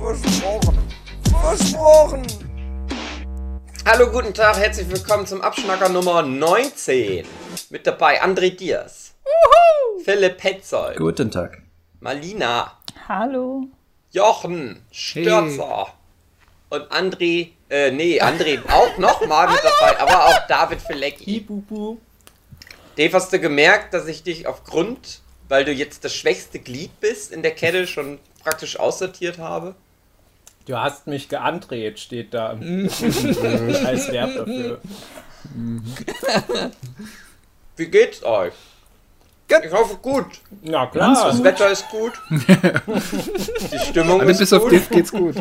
Versprochen. Versprochen. Hallo, guten Tag, herzlich willkommen zum Abschnacker Nummer 19. Mit dabei André Diers, Philipp Petzold, Guten Tag. Malina, Hallo. Jochen, Störzer und André, äh, nee, André auch nochmal mit dabei, aber auch David Filecki. Dave, hast du gemerkt, dass ich dich aufgrund, weil du jetzt das schwächste Glied bist, in der Kette schon praktisch aussortiert habe? Du hast mich geandreht, steht da als Verb dafür. Wie geht's euch? Ich hoffe gut. Na klar. Das Wetter ist gut. Die Stimmung Alle ist bis auf gut. Div geht's gut.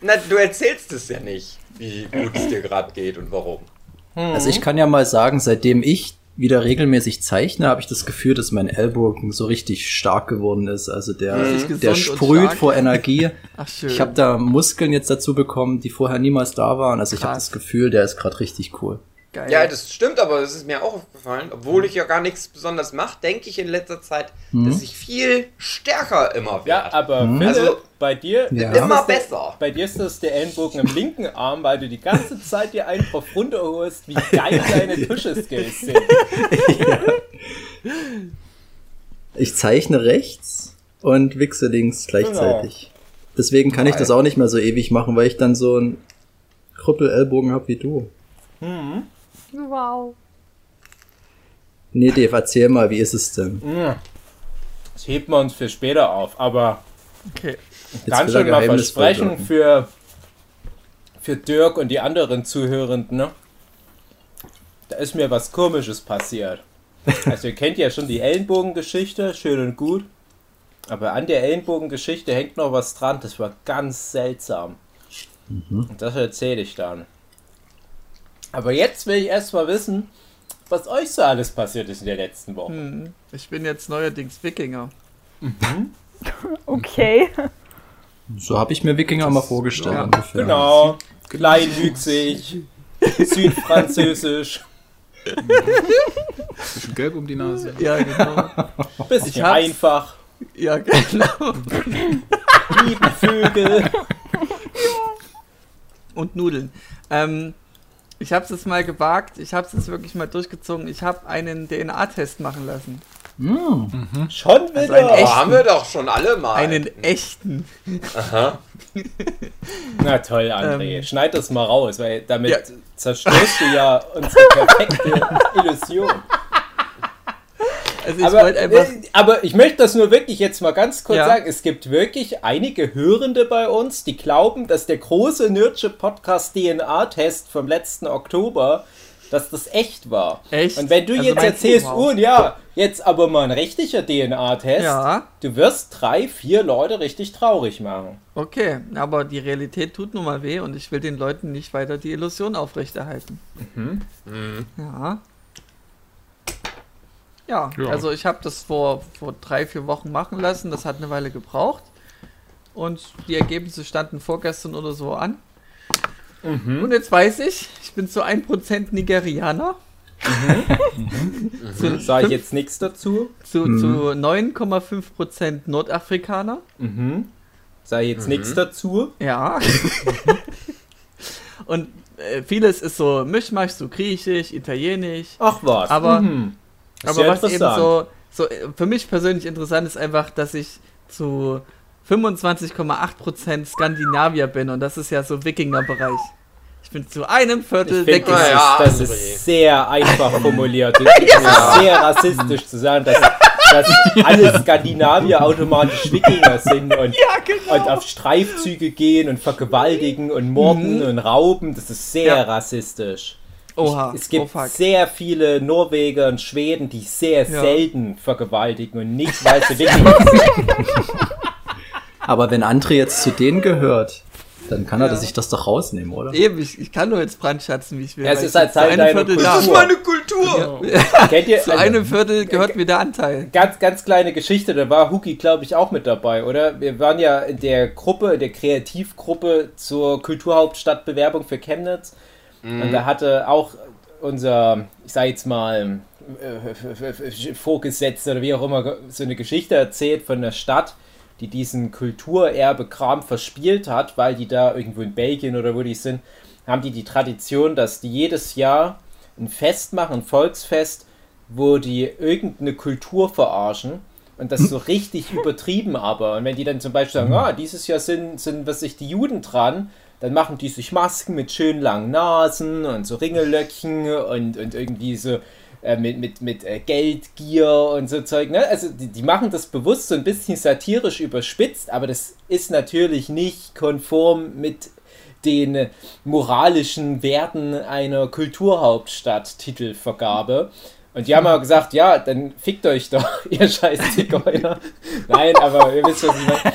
Na, du erzählst es ja nicht, wie gut es dir gerade geht und warum. Also ich kann ja mal sagen, seitdem ich wieder regelmäßig zeichne, habe ich das Gefühl, dass mein Ellbogen so richtig stark geworden ist. Also der, Richtig der sprüht vor Energie. Ach schön. Ich habe da Muskeln jetzt dazu bekommen, die vorher niemals da waren. Also ich habe Krass. das Gefühl, der ist gerade richtig cool. Geil. Ja, das stimmt, aber das ist mir auch aufgefallen. Obwohl ich ja gar nichts besonders mache, denke ich in letzter Zeit, dass ich viel stärker immer Ja, werde. aber Philipp, Also- bei dir, Ja. ist Immer das der- besser. bei dir ist das der Ellenbogen im linken Arm, weil du die ganze Zeit dir einen drauf runterholst, wie geil deine Tusche-Skills sind. Ich zeichne rechts und wichse links gleichzeitig. Deswegen kann ich das auch nicht mehr so ewig machen, weil ich dann so einen Krüppel-Ellbogen habe wie du. Wow. Nee, Dave, erzähl mal, wie ist es denn? Das heben wir uns für später auf, aber Okay. Er schon mal versprechen für, für Dirk und die anderen Zuhörenden, ne? Da ist mir was Komisches passiert. Also ihr kennt ja schon die Ellenbogengeschichte, schön und gut. Aber an der Ellenbogengeschichte hängt noch was dran, das war ganz seltsam. Und das erzähle ich dann. Aber jetzt will ich erst mal wissen, was euch so alles passiert ist in der letzten Woche. Hm. Ich bin jetzt neuerdings Wikinger. Okay. So habe ich mir Wikinger mal vorgestellt. ja, ungefähr. Genau, kleinwüchsig, südfranzösisch, Bisschen gelb um die Nase. Ja, genau. bisschen einfach, ja, genau. lieben Vögel. Und Nudeln. Ähm, ich habe es jetzt mal gewagt. Ich habe es jetzt wirklich mal durchgezogen. Ich habe einen DNA-Test machen lassen. Schon wieder. Also ein Oh, echt- haben wir doch schon alle mal. Einen echten. Aha. Na toll, André. Ähm. Schneid das mal raus, weil damit Ja. zerstörst du ja unsere perfekte Illusion. Also ich Aber, einfach. äh, aber ich möchte das nur wirklich jetzt mal ganz kurz Ja. sagen. Es gibt wirklich einige Hörende bei uns, die glauben, dass der große Nerdship Podcast DNA-Test vom letzten Oktober, dass das echt war. Echt? Und wenn du Also jetzt erzählst, oh ja, jetzt aber mal ein richtiger DNA-Test, Ja. du wirst drei, vier Leute richtig traurig machen. Okay, aber die Realität tut nun mal weh und ich will den Leuten nicht weiter die Illusion aufrechterhalten. Ja. Ja, Ja. also ich habe das vor, vor drei, vier Wochen machen lassen. Das hat eine Weile gebraucht. Und die Ergebnisse standen vorgestern oder so an. Und jetzt weiß ich, ich bin zu 1% Nigerianer. zu, Sage ich jetzt nichts dazu. zu, zu 9,5% Nordafrikaner. Mhm. Sage ich jetzt nichts dazu. Ja. Und äh, vieles ist so Mischmasch, so griechisch, italienisch. Ach was. Aber- mhm. Das Aber ja was eben so, so äh, für mich persönlich interessant ist einfach, dass ich zu 25,8% Skandinavier bin und das ist ja so Wikinger-Bereich. Ich bin zu einem Viertel Ich das, Ja, ist, das ist sehr einfach formuliert. Es ist sehr rassistisch zu sagen, dass, dass alle Skandinavier automatisch Wikinger sind und, genau. und auf Streifzüge gehen und vergewaltigen und morden und rauben. Das ist sehr Ja. rassistisch. Oha, es gibt oh fuck. sehr viele Norweger und Schweden, die sehr Ja. selten vergewaltigen und nicht, weil sie wirklich Aber wenn André jetzt zu denen gehört, dann kann er sich das doch rausnehmen, oder? Eben, ich, ich kann nur jetzt brandschatzen, wie ich will. Ja, es ist halt Teil einem deiner Viertel Kultur. da. Das ist meine Kultur! kennt ihr Zu also, einem Viertel gehört mir der Anteil. ganz ganz kleine Geschichte, da war Huki glaube ich auch mit dabei, oder? Wir waren ja in der Gruppe, in der Kreativgruppe zur Kulturhauptstadtbewerbung für Chemnitz und da hatte auch unser, ich sag jetzt mal äh, Vorgesetzter oder wie auch immer so eine Geschichte erzählt von der Stadt, die diesen Kulturerbe-Kram verspielt hat, weil die da irgendwo in Belgien oder wo die sind, haben die die Tradition, dass die jedes Jahr ein Fest machen, ein Volksfest, wo die irgendeine Kultur verarschen und das so richtig übertrieben aber. Und wenn die dann zum Beispiel sagen, ah, dieses Jahr sind, sind was sich die Juden dran, dann machen die sich Masken mit schön langen Nasen und so Ringellöckchen und, und irgendwie so äh, mit, mit, mit äh, Geldgier und so Zeug. Ne? Also die, die machen das bewusst so ein bisschen satirisch überspitzt, aber das ist natürlich nicht konform mit den moralischen Werten einer Kulturhauptstadt-Titelvergabe. Und die haben aber gesagt, ja, dann fickt euch doch, ihr scheiß Zigeuner. Nein, aber ihr wisst, was ich meine.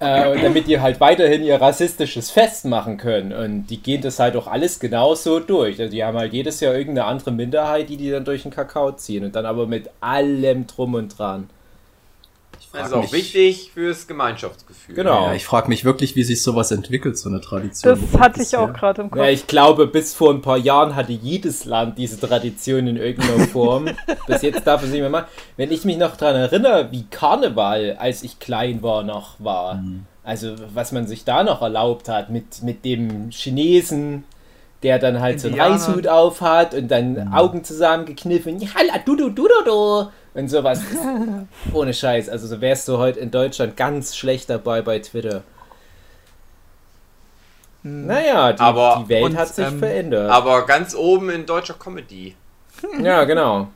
Äh, damit die halt weiterhin ihr rassistisches Fest machen können. Und die gehen das halt auch alles genauso durch. Also die haben halt jedes Jahr irgendeine andere Minderheit, die die dann durch den Kakao ziehen. Und dann aber mit allem drum und dran. Das ist auch wichtig fürs Gemeinschaftsgefühl. Genau. Ja, ich frage mich wirklich, wie sich sowas entwickelt, so eine Tradition. Das Wo hatte ich auch gerade im Kopf. Ja, ich glaube, bis vor ein paar Jahren hatte jedes Land diese Tradition in irgendeiner Form. bis jetzt darf es nicht mehr machen. Wenn ich mich noch daran erinnere, wie Karneval, als ich klein war, noch war. Also, was man sich da noch erlaubt hat mit, mit dem Chinesen, der dann halt so einen Indianer. Reishut auf hat und dann Augen zusammengekniffen. Ja, du, du, du, du, du. Und sowas. Ist ohne Scheiß. Also, so wärst du heute in Deutschland ganz schlecht dabei bei Twitter. Naja, die, Aber- die Welt und, hat sich ähm, verändert. Aber ganz oben in deutscher Comedy. Ja, genau.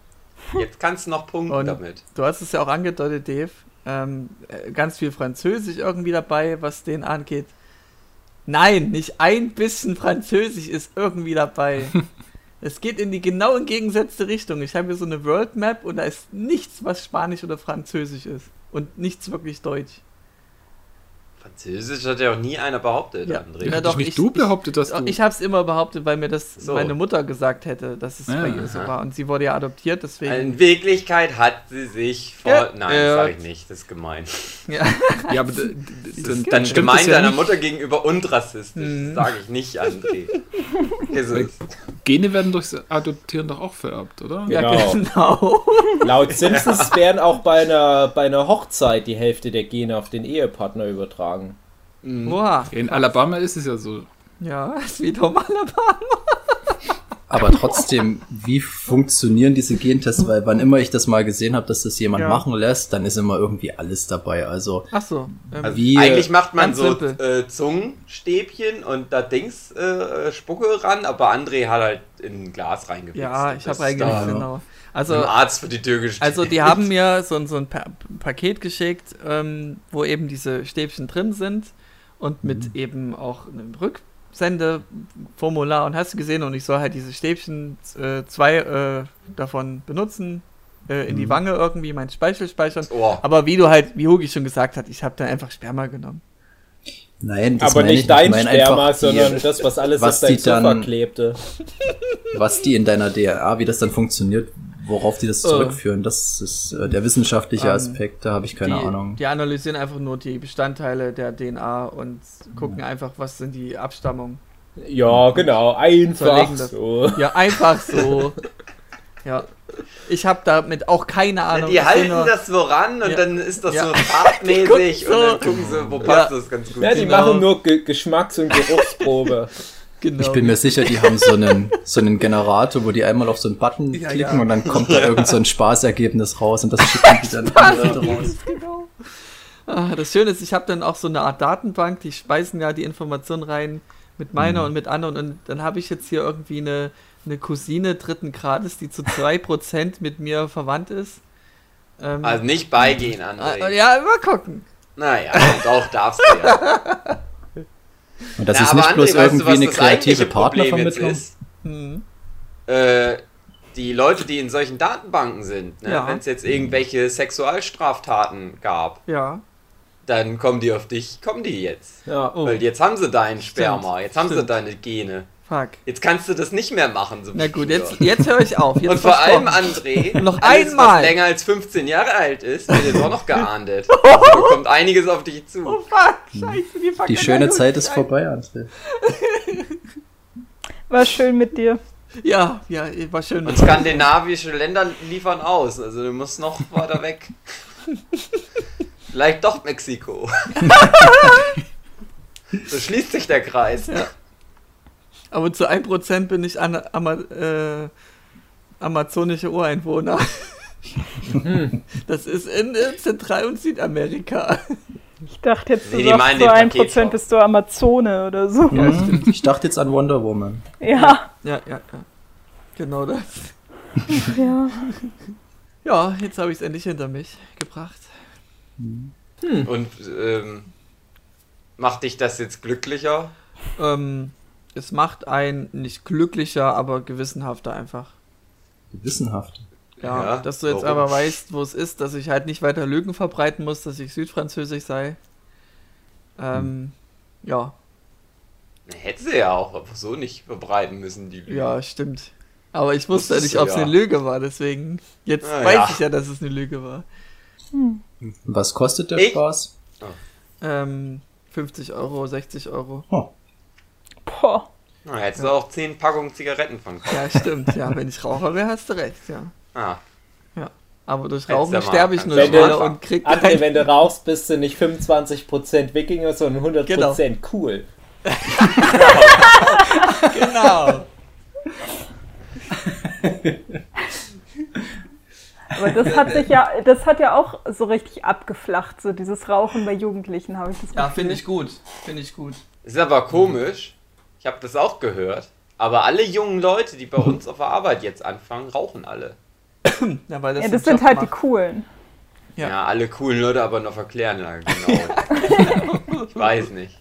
Jetzt kannst du noch punkten Und- damit. Du hast es ja auch angedeutet, Dave. Ähm, äh, ganz viel Französisch irgendwie dabei, was den angeht. Nein, nicht ein bisschen Französisch ist irgendwie dabei. es geht in die genau entgegengesetzte Richtung. Ich habe hier so eine World Map und da ist nichts, was Spanisch oder Französisch ist. Und nichts wirklich Deutsch. Französisch hat ja auch nie einer behauptet, Ja. André. Ja, doch, nicht ich- du ich- behauptet, dass du... Ich habe es immer behauptet, weil mir das So. meine Mutter gesagt hätte, dass es Ja, bei ihr so war. Und sie wurde ja adoptiert, deswegen. In Wirklichkeit hat sie sich vor. Ja, Nein, äh, das sag ich nicht, das ist gemein. ja. ja, aber dann, Dann stimmt gemein ja deiner nicht. Mutter gegenüber und rassistisch. Mhm. Das sage ich nicht, André. Gene werden durchs Adoptieren doch auch vererbt, oder? ja, Genau. genau. Laut Simpsons werden auch bei einer, bei einer Hochzeit die Hälfte der Gene auf den Ehepartner übertragen. Boah. In Alabama ist es ja so. Ja, ist wie Tom Alabama. Aber trotzdem, wie funktionieren diese Gentests? Weil wann immer ich das mal gesehen habe, dass das jemand Ja. machen lässt, dann ist immer irgendwie alles dabei. Also Ach so. Ähm, Also Wie, eigentlich macht man so äh, Zungenstäbchen und da Dings äh, Spucke ran, aber André hat halt in ein Glas reingewichst. ja, ich habe eigentlich, da genau. Ein Also, Arzt für die Tür gestellt. also die haben mir so, ein- so ein pa Paket geschickt, ähm, wo eben diese Stäbchen drin sind und mit eben auch einem Rücksendeformular und hast du gesehen und ich soll halt diese Stäbchen äh, zwei äh, davon benutzen, äh, in die Wange irgendwie, meinen Speichel speichern. Oh. Aber wie du halt, wie Hugi schon gesagt hat, ich habe dann einfach Sperma genommen. nein, das Aber meine ich nicht dein Ich meine Sperma, einfach die- sondern das, was alles was auf dein die dann- Sofa klebte. was die in deiner DNA, wie das dann funktioniert, worauf die das Oh. zurückführen, das ist äh, der wissenschaftliche Ähm, Aspekt, da habe ich keine die, Ahnung. Die analysieren einfach nur die Bestandteile der DNA und gucken einfach, was sind die Abstammungen. Ja, genau, einfach so. Ja, einfach so. ja. Ich habe damit auch keine Ahnung. die Ich seh halten nur- das so ran und Ja. dann ist das Ja. so farbmäßig und dann gucken sie, wo passt Ja. das ganz gut. Ja, die Genau. machen nur Ge Geschmacks- und Geruchsprobe. genau. Ich bin mir sicher, die haben so einen, so einen Generator, wo die einmal auf so einen Button Ja, klicken ja. und dann kommt da irgend so ein Spaßergebnis raus und das schicken die dann an Leute raus. genau. Ah, das Schöne ist, ich habe dann auch so eine Art Datenbank, die speisen ja die Informationen rein mit meiner Mhm. und mit anderen und dann habe ich jetzt hier irgendwie eine, eine Cousine dritten Grades, die zu 2% mit mir verwandt ist. Ähm, Also nicht beigehen, ah, André. ja, mal gucken. Naja, doch, darfst du ja. Und das Na, ist aber nicht bloß André, du, irgendwie was eine das kreative eigentliche Problem jetzt Partnervermittlung. ist? Hm. äh, die Leute, die in solchen Datenbanken sind, ne? Ja. wenn es jetzt irgendwelche Sexualstraftaten gab, Ja. dann kommen die auf dich, kommen die jetzt. Ja. Oh, Weil jetzt haben sie deinen Sperma, jetzt haben sie Stimmt. deine Gene. Fuck. Jetzt kannst du das nicht mehr machen. So Na gut, früher. jetzt, jetzt höre ich auf. Jetzt Und vor allem. André, Noch alles, einmal. was länger als 15 Jahre alt ist, wird jetzt auch noch geahndet. Also, da kommt einiges auf dich zu. Oh fuck, scheiße, die fuck Die schöne Zeit ist vorbei, André. War schön mit dir. Ja, ja, war schön. Und skandinavische Länder liefern aus, also du musst noch weiter weg. Vielleicht doch Mexiko. so schließt sich der Kreis. Ja. Aber zu 1% bin ich an, ama, äh, amazonische Ureinwohner. Das ist in äh, Zentral- und Südamerika. Ich dachte jetzt, du Nee, die sagst zu den 1% Paketshop. bist du Amazone oder so. Ja. Ich dachte jetzt an Wonder Woman. Ja. Ja, ja, ja. Genau das. ja. Ja, jetzt habe ich es endlich hinter mich gebracht. Und ähm, macht dich das jetzt glücklicher? Ähm, es macht einen nicht glücklicher, aber gewissenhafter einfach. Gewissenhaft. Ja, Ja, dass du jetzt warum? aber weißt, wo es ist, dass ich halt nicht weiter Lügen verbreiten muss, dass ich südfranzösisch sei. Ähm, ja, Hätte sie ja auch einfach so nicht verbreiten müssen, die Lüge. ja, stimmt. Aber ich wusste Wusstest nicht, ob es ja. eine Lüge war, deswegen. Jetzt Ah, weiß ja. ich ja, dass es eine Lüge war. Was kostet der Ich- Spaß? Ähm, 50 Euro, 60 Euro. Oh, Boah. Na, hättest du auch 10 Packungen Zigaretten von kaufen. Ja, stimmt. Ja, wenn ich Raucher wäre, hast du recht, ja. Ah, Aber durch Rauchen sterbe ich nur ganz schneller und krieg André, wenn du rauchst, bist du nicht 25% Wikinger, sondern 100% Genau. cool. Genau. Aber das hat sich ja, das hat ja auch so richtig abgeflacht, so dieses Rauchen bei Jugendlichen, habe ich das Ja, Gefühl. finde ich gut. Finde ich gut. ist aber komisch. Ich habe das auch gehört. Aber alle jungen Leute, die bei uns auf der Arbeit jetzt anfangen, rauchen alle. Ja, weil das, Ja, das sind Job halt die macht. coolen. Ja. Ja, alle coolen Leute aber noch erklären. Ja, genau. ich weiß nicht.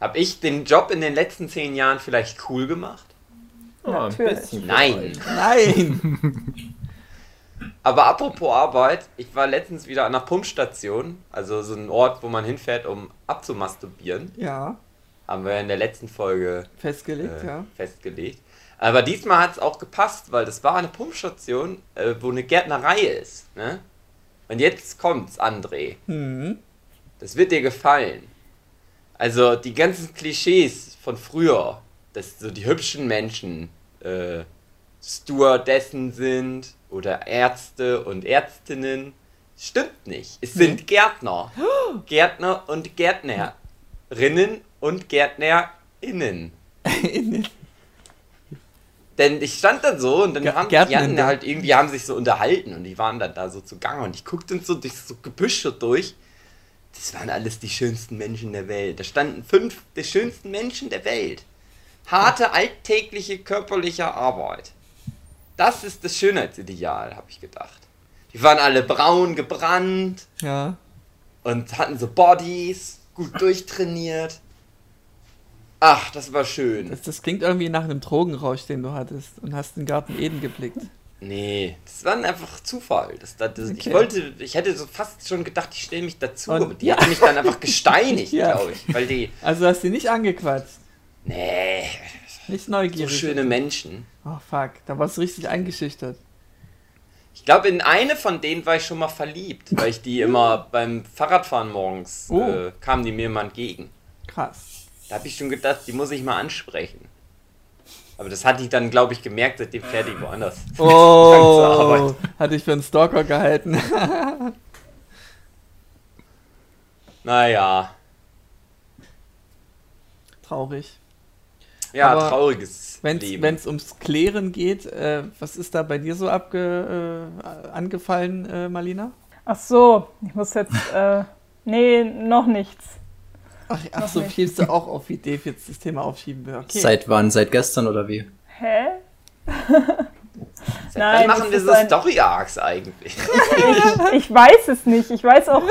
Hab ich den Job in den letzten zehn Jahren vielleicht cool gemacht? Oh, Natürlich. Nein. Nein! Aber apropos Arbeit, ich war letztens wieder an einer Pumpstation, also so ein Ort, wo man hinfährt, um abzumasturbieren. Ja, Haben wir in der letzten Folge festgelegt, äh, ja. festgelegt. Aber diesmal hat es auch gepasst, weil das war eine Pumpstation, äh, wo eine Gärtnerei ist. Ne? Und jetzt kommt's, André. Hm. Das wird dir gefallen. Also die ganzen Klischees von früher, dass so die hübschen Menschen äh, Stewardessen sind oder Ärzte und Ärztinnen, stimmt nicht. Es sind Gärtner. Gärtner und Gärtnerinnen und Gärtnerinnen. Denn ich stand da so und dann Gär- haben die Gärtnerin, hatten ja. halt irgendwie haben sich so unterhalten und die waren dann da so zugange und ich guckte dann so durch so Gebüsche durch. Das waren alles die schönsten Menschen der Welt. Da standen fünf der schönsten Menschen der Welt. Harte, alltägliche, körperliche Arbeit. Das ist das Schönheitsideal, habe ich gedacht. Die waren alle braun gebrannt Ja. und hatten so Bodies, gut durchtrainiert. Ach, das war schön. Das, das klingt irgendwie nach einem Drogenrausch, den du hattest und hast den Garten Eden geblickt. Nee, das war einfach Zufall. Das, das, das, Ich Okay. wollte, ich hätte so fast schon gedacht, ich stelle mich dazu, Und- aber die hat mich dann einfach gesteinigt, Ja. glaube ich. Weil die, Also hast du nicht angequatscht. nee, Nicht so neugierig. schöne Menschen. Oh fuck, da warst du richtig eingeschüchtert. Ich glaube, in eine von denen war ich schon mal verliebt, weil ich die immer beim Fahrradfahren morgens, Oh. äh, kamen die mir immer entgegen. Krass. Da habe ich schon gedacht, die muss ich mal ansprechen. Aber das hatte ich dann, glaube ich, gemerkt, seitdem fährt die woanders. Oh, hatte ich für einen Stalker gehalten. Naja, Traurig. Ja, Aber trauriges Wenn Leben. es ums Klären geht, äh, was ist da bei dir so abge, äh, angefallen, äh, Marlina? Ach so, ich muss jetzt, äh, nee, noch nichts. Ach, ach so, nicht. schiebst du auch auf, wie Dave jetzt das Thema aufschieben will. Okay. Seit wann? Seit gestern oder wie? Hä? Seit Nein, wann machen das wir ist so ein- Story-Arcs eigentlich? Ich weiß es nicht. Ich weiß auch,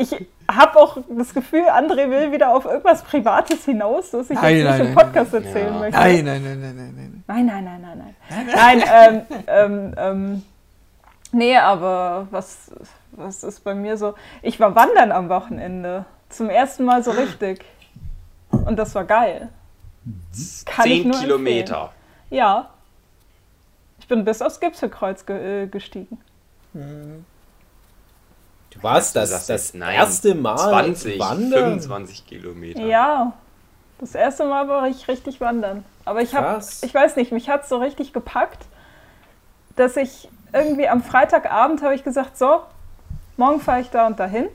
ich, ich habe auch das Gefühl, André will wieder auf irgendwas Privates hinaus, das ich Nein, jetzt nicht nein, im nein, Podcast erzählen Ja. möchte. Nein, nein, nein, nein, nein, nein. Nein, nein, nein, nein, nein. Nein, ähm, ähm, ähm, nee, aber was, was ist bei mir so? Ich war wandern am Wochenende. Zum ersten Mal so richtig. Und das war geil. Kann ich Zehn nur Kilometer. Ja. Ich bin bis aufs Gipfelkreuz ge äh, gestiegen. Du Du das, das jetzt, nein, erste Mal 20, wandern. 25 Kilometer. Ja. Das erste Mal war ich richtig wandern. Aber ich habe, ich weiß nicht, mich hat so richtig gepackt, dass ich irgendwie am Freitagabend habe ich gesagt, so, morgen fahre ich da und dahin.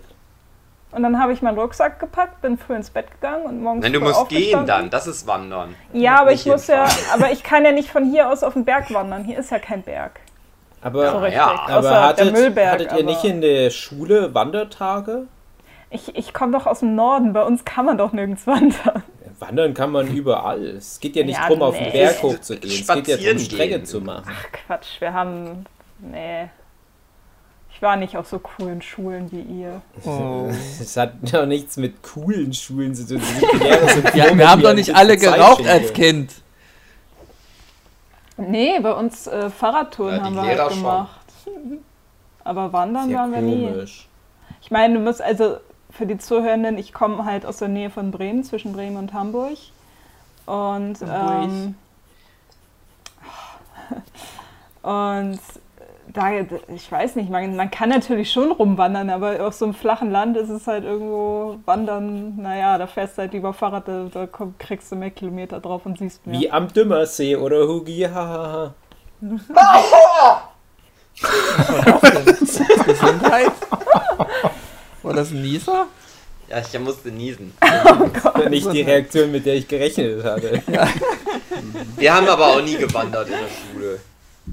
Und dann habe ich meinen Rucksack gepackt, bin früh ins Bett gegangen und morgens Nein, du musst gehen dann, das ist Wandern. Ja, aber ich muss ja, aber ich kann ja nicht von hier aus auf den Berg wandern. Hier ist ja kein Berg. Aber, So richtig. ja, aber der hattet, Müllberg. hattet ihr aber nicht in der Schule Wandertage? ich ich komme doch aus dem Norden. Bei uns kann man doch nirgends wandern. Wandern kann man überall. Es geht ja nicht Ja, darum, auf nee. den Berg hochzugehen. Es geht ja darum, Strecke zu machen. Ach Quatsch, wir haben. Nee. Ich war nicht auf so coolen Schulen wie ihr. Oh. Das hat doch nichts mit coolen Schulen zu tun. Ja, wir haben doch nicht alle geraucht als Kind. Nee, bei uns äh, Fahrradtouren Ja, die haben wir Lehrer halt schon. gemacht. Aber wandern Sehr waren wir nie. Ich meine, du musst also für die Zuhörenden, ich komme halt aus der Nähe von Bremen, zwischen Bremen und Hamburg. Und, Hamburg. ähm, und da, ich weiß nicht, man, man kann natürlich schon rumwandern, aber auf so einem flachen Land ist es halt irgendwo wandern, naja, da fährst du halt lieber Fahrrad, da, da komm- kriegst du mehr Kilometer drauf und siehst mehr. Wie am Dümmersee oder Hugi, hahaha. Gesundheit? War das ein Nieser? Ja, ich musste niesen. Nicht die Reaktion, mit der ich gerechnet hatte. Wir haben aber auch nie gewandert in der Schule.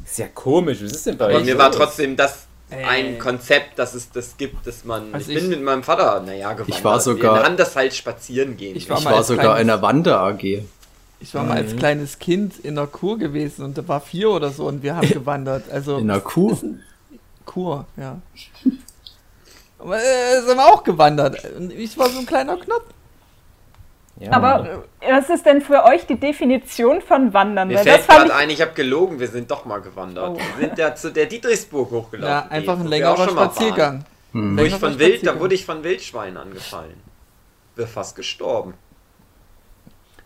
Ist ja komisch, was ist denn bei Aber euch mir war trotzdem das Ey. ein Konzept, dass es das gibt, dass man. Also ich bin ich- mit meinem Vater, naja, gewandert. Ich war sogar- Wir haben das halt spazieren gehen. Ich war Ich war sogar in kleines- der Wander-AG. Ich war mal als kleines Kind in der Kur gewesen und da war vier oder so und wir haben gewandert. Also In der Kuh. Kur, ja. Aber äh, sind wir auch gewandert. Und ich war so ein kleiner Knopf. Ja. Aber äh, was ist denn für euch die Definition von Wandern? Mir fällt gerade ich, ein, ich habe gelogen, wir sind doch mal gewandert. Oh. Wir sind ja zu der Dietrichsburg hochgelaufen. Ja, einfach ein längerer. Spaziergang. Hm. Wo ich Längerer von Wild, da wurde ich von Wildschweinen angefallen. Bin fast gestorben.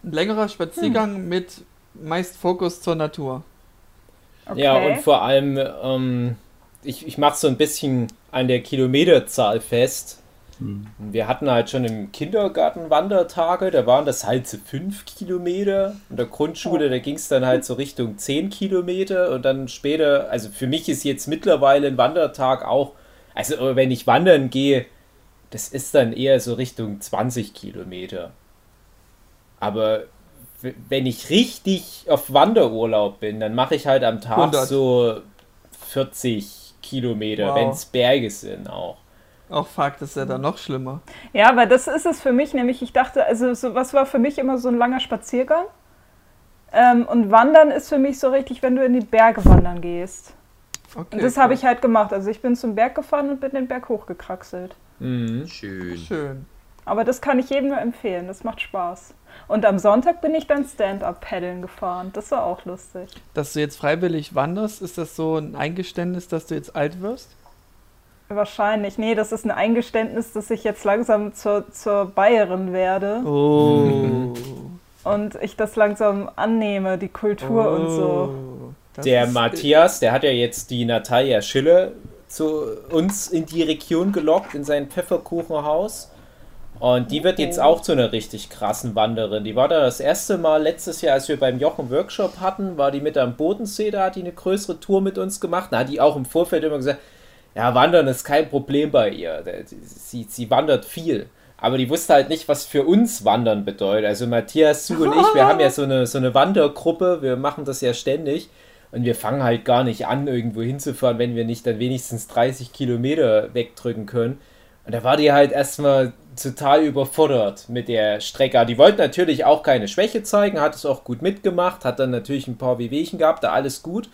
Ein längerer Spaziergang mit meist Fokus zur Natur. okay. Ja, und vor allem, ähm, ich, ich mache so ein bisschen an der Kilometerzahl fest. Wir hatten halt schon im Kindergarten Wandertage, da waren das halt so fünf Kilometer. In der Grundschule, da ging es dann halt so Richtung zehn Kilometer und dann später, also für mich ist jetzt mittlerweile ein Wandertag auch, also äh, wenn ich wandern gehe, das ist dann eher so Richtung 20 Kilometer. Aber wenn ich richtig auf Wanderurlaub bin, dann mache ich halt am Tag 100. so 40 Kilometer, Wow. wenn es Berge sind auch. Auch fuck, das ist ja dann noch schlimmer. Ja, weil das ist es für mich nämlich. Ich dachte, also so, was war für mich immer so ein langer Spaziergang? Ähm, und Wandern ist für mich so richtig, wenn du in die Berge wandern gehst. Okay, Und das habe ich halt gemacht. Also ich bin zum Berg gefahren und bin den Berg hochgekraxelt. Mhm. Schön. Schön. Aber das kann ich jedem nur empfehlen. Das macht Spaß. Und am Sonntag bin ich dann Stand-up-Paddeln gefahren. Das war auch lustig. Dass du jetzt freiwillig wanderst, ist das so ein Eingeständnis, dass du jetzt alt wirst? Wahrscheinlich. Nee, das ist ein Eingeständnis, dass ich jetzt langsam zur, zur Bayerin werde Oh. und ich das langsam annehme, die Kultur und so. Oh. Das Der Matthias, der hat ja jetzt die Natalia Schiller zu uns in die Region gelockt, in sein Pfefferkuchenhaus. Und die wird jetzt auch zu einer richtig krassen Wanderin. Die war da das erste Mal letztes Jahr, als wir beim Jochen Workshop hatten, war die mit am Bodensee, da hat die eine größere Tour mit uns gemacht. Da hat die auch im Vorfeld immer gesagt, ja, Wandern ist kein Problem bei ihr. Sie, sie wandert viel. Aber die wusste halt nicht, was für uns Wandern bedeutet. Also Matthias, du und ich, wir haben ja so eine, so eine Wandergruppe, wir machen das ja ständig. Und wir fangen halt gar nicht an, irgendwo hinzufahren, wenn wir nicht dann wenigstens 30 Kilometer wegdrücken können. Und da war die halt erstmal total überfordert mit der Strecke. Die wollte natürlich auch keine Schwäche zeigen, hat es auch gut mitgemacht, hat dann natürlich ein paar Wehwehchen gehabt, da alles gut.